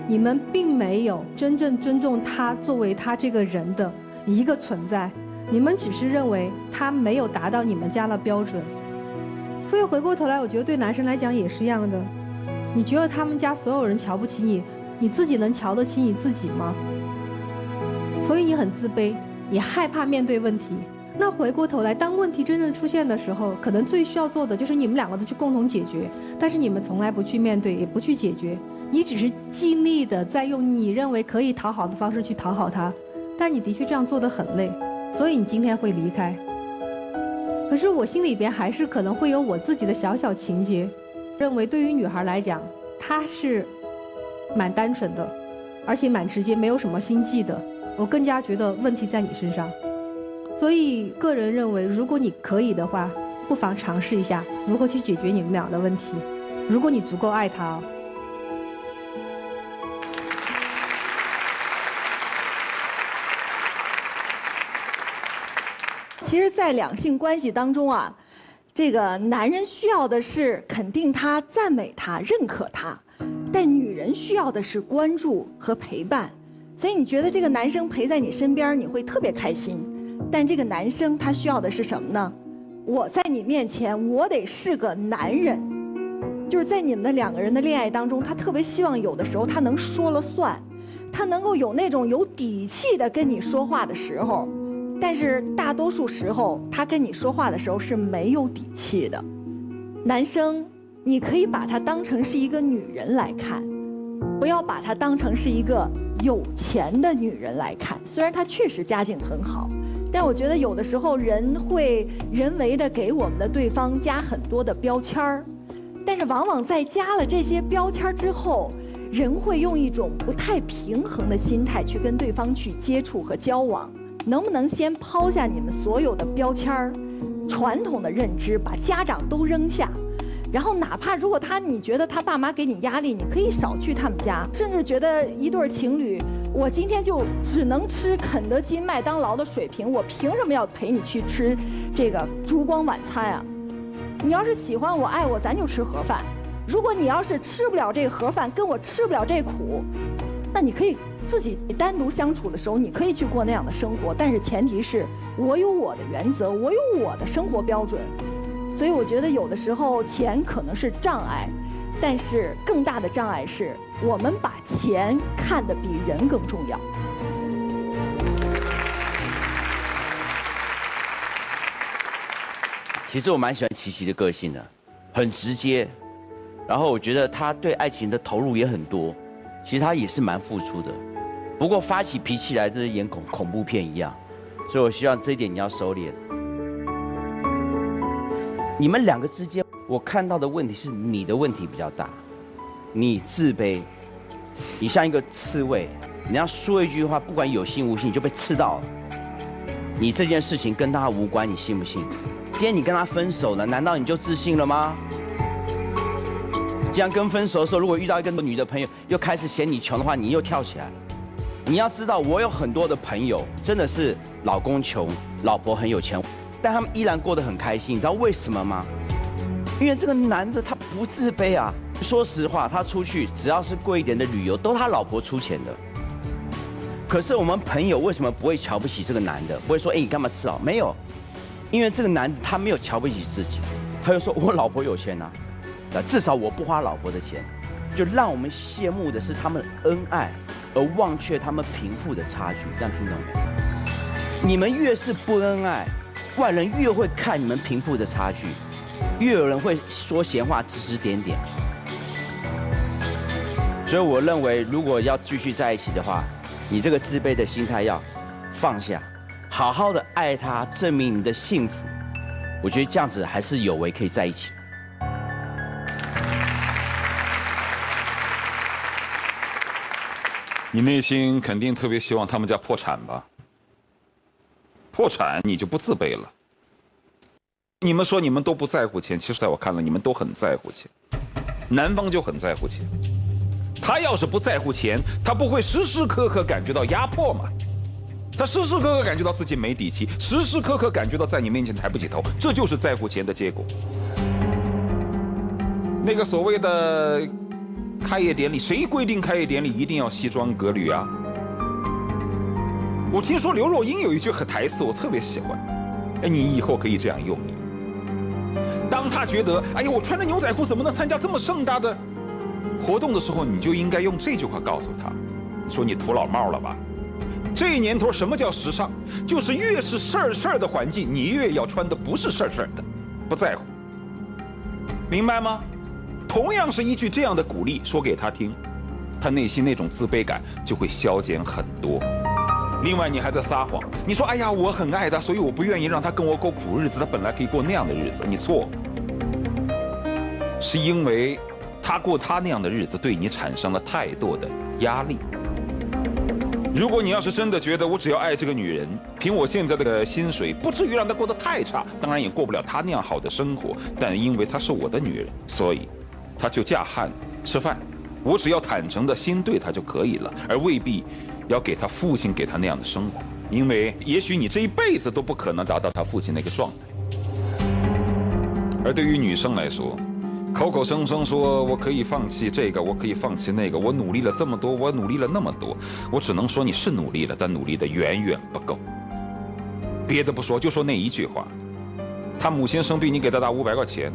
你们并没有真正尊重他作为他这个人的一个存在，你们只是认为他没有达到你们家的标准。所以回过头来，我觉得对男生来讲也是一样的。你觉得他们家所有人瞧不起你，你自己能瞧得起你自己吗？所以你很自卑，也害怕面对问题。那回过头来，当问题真正出现的时候，可能最需要做的就是你们两个的去共同解决。但是你们从来不去面对，也不去解决，你只是尽力的在用你认为可以讨好的方式去讨好他，但是你的确这样做的很累，所以你今天会离开。可是我心里边还是可能会有我自己的小小情节，认为对于女孩来讲，她是蛮单纯的，而且蛮直接，没有什么心计的。我更加觉得问题在你身上，所以个人认为，如果你可以的话，不妨尝试一下如何去解决你们俩的问题。如果你足够爱他哦。其实，在两性关系当中啊，这个男人需要的是肯定他、赞美他、认可他，但女人需要的是关注和陪伴，所以你觉得这个男生陪在你身边，你会特别开心。但这个男生他需要的是什么呢？我在你面前，我得是个男人。就是在你们的两个人的恋爱当中，他特别希望有的时候他能说了算，他能够有那种有底气的跟你说话的时候。但是大多数时候，他跟你说话的时候是没有底气的。男生，你可以把他当成是一个女人来看，不要把他当成是一个有钱的女人来看。虽然她确实家境很好，但我觉得有的时候人会人为的给我们的对方加很多的标签儿，但是往往在加了这些标签儿之后，人会用一种不太平衡的心态去跟对方去接触和交往。能不能先抛下你们所有的标签儿、传统的认知，把家长都扔下？然后，哪怕如果他你觉得他爸妈给你压力，你可以少去他们家，甚至觉得一对情侣，我今天就只能吃肯德基、麦当劳的水平，我凭什么要陪你去吃这个烛光晚餐啊？你要是喜欢我、爱我，咱就吃盒饭。如果你要是吃不了这盒饭，跟我吃不了这苦，那你可以自己单独相处的时候，你可以去过那样的生活，但是前提是我有我的原则，我有我的生活标准。所以我觉得有的时候钱可能是障碍，但是更大的障碍是我们把钱看得比人更重要。其实我蛮喜欢琪琪的个性的，很直接，然后我觉得他对爱情的投入也很多，其实他也是蛮付出的，不过发起脾气来，就是演恐恐怖片一样，所以我希望这一点你要收敛。你们两个之间，我看到的问题是你的问题比较大，你自卑，你像一个刺猬，你要说一句话，不管有心无心，你就被刺到了。你这件事情跟他无关，你信不信？今天你跟他分手了，难道你就自信了吗？这样跟分手的时候，如果遇到一个女的朋友又开始嫌你穷的话，你又跳起来了。你要知道，我有很多的朋友真的是老公穷，老婆很有钱，但他们依然过得很开心。你知道为什么吗？因为这个男的他不自卑啊。说实话，他出去只要是贵一点的旅游，都他老婆出钱的。可是我们朋友为什么不会瞧不起这个男的？不会说，哎，你干嘛吃啊？没有，因为这个男的他没有瞧不起自己，他就说我老婆有钱呐、啊，至少我不花老婆的钱。就让我们羡慕的是他们恩爱，而忘却他们贫富的差距。这样听懂没？你们越是不恩爱，外人越会看你们贫富的差距，越有人会说闲话、指指点点。所以我认为，如果要继续在一起的话，你这个自卑的心态要放下，好好的爱他，证明你的幸福。我觉得这样子还是有为可以在一起。你内心肯定特别希望他们家破产吧？破产你就不自卑了。你们说你们都不在乎钱，其实在我看来，你们都很在乎钱。男方就很在乎钱，他要是不在乎钱，他不会时时刻刻感觉到压迫嘛？他时时刻刻感觉到自己没底气，时时刻刻感觉到在你面前抬不起头，这就是在乎钱的结果。那个所谓的开业典礼，谁规定开业典礼一定要西装革履啊？我听说刘若英有一句台词，我特别喜欢。哎，你以后可以这样用你。当他觉得，哎呀，我穿着牛仔裤怎么能参加这么盛大的活动的时候，你就应该用这句话告诉他，说你土老帽了吧？这年头什么叫时尚？就是越是事儿事儿的环境，你越要穿的不是事儿事儿的，不在乎，明白吗？同样是一句这样的鼓励说给他听，他内心那种自卑感就会消减很多。另外，你还在撒谎，你说：“哎呀，我很爱他，所以我不愿意让他跟我过苦日子。他本来可以过那样的日子。”你错，是因为他过他那样的日子对你产生了太多的压力。如果你要是真的觉得我只要爱这个女人，凭我现在的薪水，不至于让她过得太差，当然也过不了她那样好的生活。但因为她是我的女人，所以他就嫁汉吃饭，我只要坦诚的心对他就可以了，而未必。要给他父亲给他那样的生活，因为也许你这一辈子都不可能达到他父亲那个状态。而对于女生来说，口口声声说我可以放弃这个，我可以放弃那个，我努力了这么多，我努力了那么多，我只能说你是努力了，但努力的远远不够。别的不说，就说那一句话，他母亲生病，你给他打五百块钱，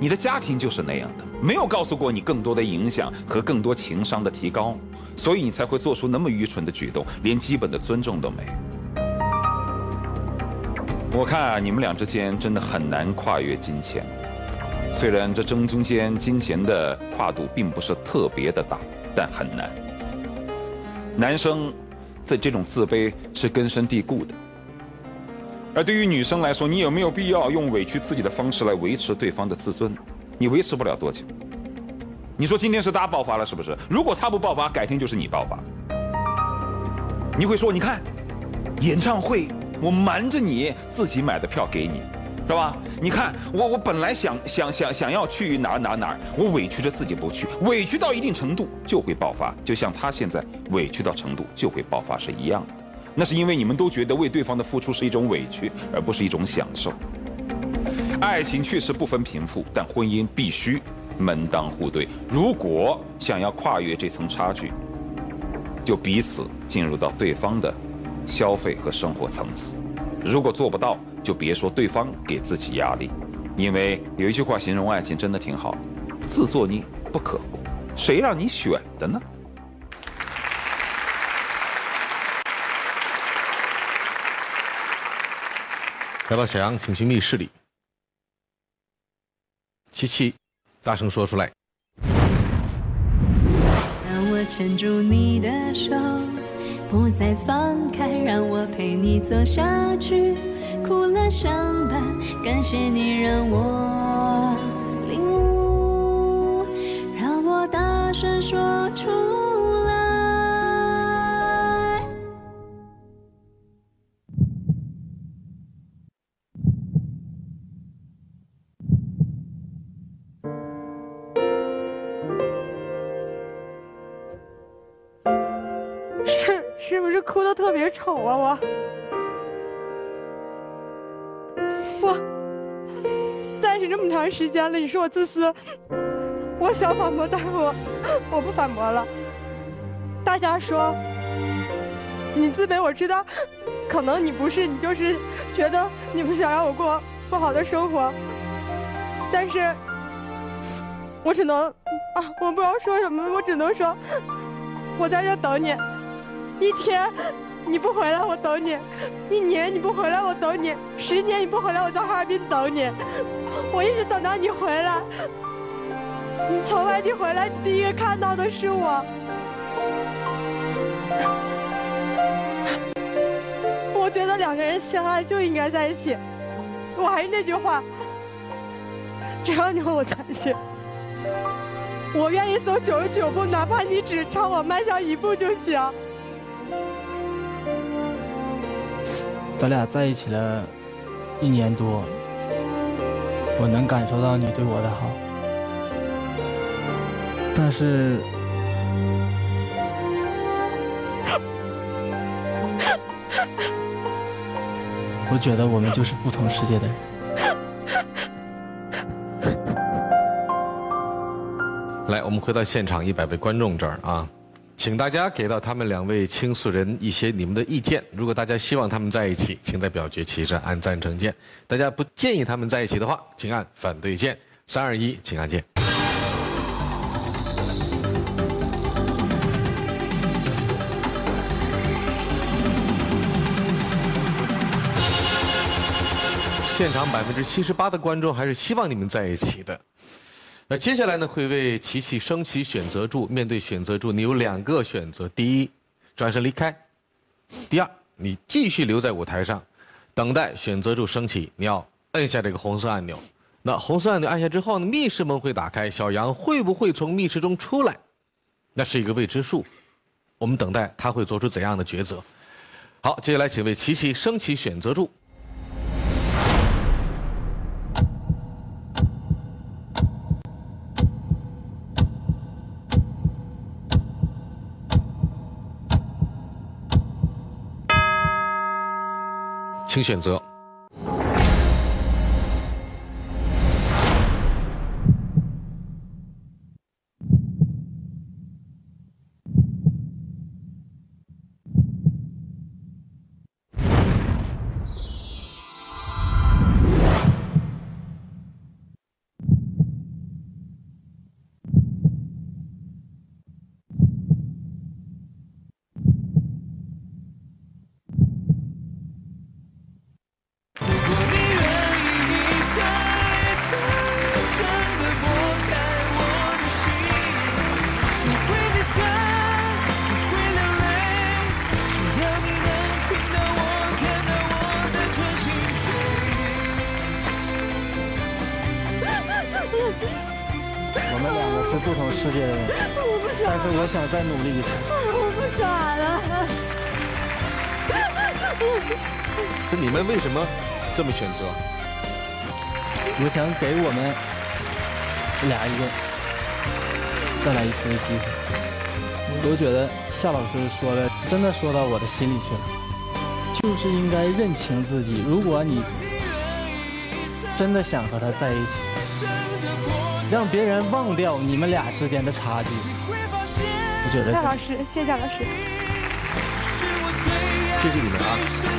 你的家庭就是那样的，没有告诉过你更多的影响和更多情商的提高，所以你才会做出那么愚蠢的举动，连基本的尊重都没。我看啊，你们俩之间真的很难跨越金钱。虽然这中间金钱的跨度并不是特别的大，但很难。男生在这种自卑是根深蒂固的，而对于女生来说，你有没有必要用委屈自己的方式来维持对方的自尊？你维持不了多久。你说今天是他爆发了，是不是？如果他不爆发，改天就是你爆发。你会说，你看，演唱会我瞒着你自己买的票给你。是吧？你看我，我本来想想想想要去哪哪哪，我委屈着自己不去，委屈到一定程度就会爆发，就像他现在委屈到程度就会爆发是一样的。那是因为你们都觉得为对方的付出是一种委屈，而不是一种享受。爱情确实不分贫富，但婚姻必须门当户对。如果想要跨越这层差距，就彼此进入到对方的消费和生活层次。如果做不到，就别说对方给自己压力，因为有一句话形容爱情真的挺好，自作孽不可活，谁让你选的呢？来吧，小杨，请去密室里。七七，大声说出来。让我牵住你的手，不再放开，让我陪你走下去。苦乐相伴，感谢你让我领悟，让我大声说出哭的特别丑啊我？我在一起这么长时间了，你说我自私，我想反驳，但是我 我不反驳了。大家说你自卑，我知道，可能你不是，你就是觉得你不想让我过不好的生活，但是我只能啊，我不知道说什么，我只能说，我在这等你，一天。你不回来，我等你；一年你不回来，我等你；十年你不回来，我在哈尔滨等你。我一直等到你回来。你从外地回来，第一个看到的是我。我觉得两个人相爱就应该在一起。我还是那句话，只要你和我在一起，我愿意走九十九步，哪怕你只朝我迈向一步就行。咱俩在一起了一年多，我能感受到你对我的好，但是，我觉得我们就是不同世界的人。来，我们回到现场一百位观众这儿啊，请大家给到他们两位倾诉人一些你们的意见。如果大家希望他们在一起，请在表决旗上按赞成键；大家不建议他们在一起的话，请按反对键。三二一，请按键。现场百分之七十八的观众还是希望你们在一起的。那接下来呢，会为琪琪升起选择柱。面对选择柱，你有两个选择：第一，转身离开；第二，你继续留在舞台上，等待选择柱升起。你要摁下这个红色按钮。那红色按钮按下之后呢，密室门会打开，小杨会不会从密室中出来？那是一个未知数。我们等待他会做出怎样的抉择。好，接下来请为琪琪升起选择柱。请选择。说到我的心里去了，就是应该认清自己。如果你真的想和他在一起，让别人忘掉你们俩之间的差距，我觉得夏老师，谢谢夏老师。谢谢你们啊！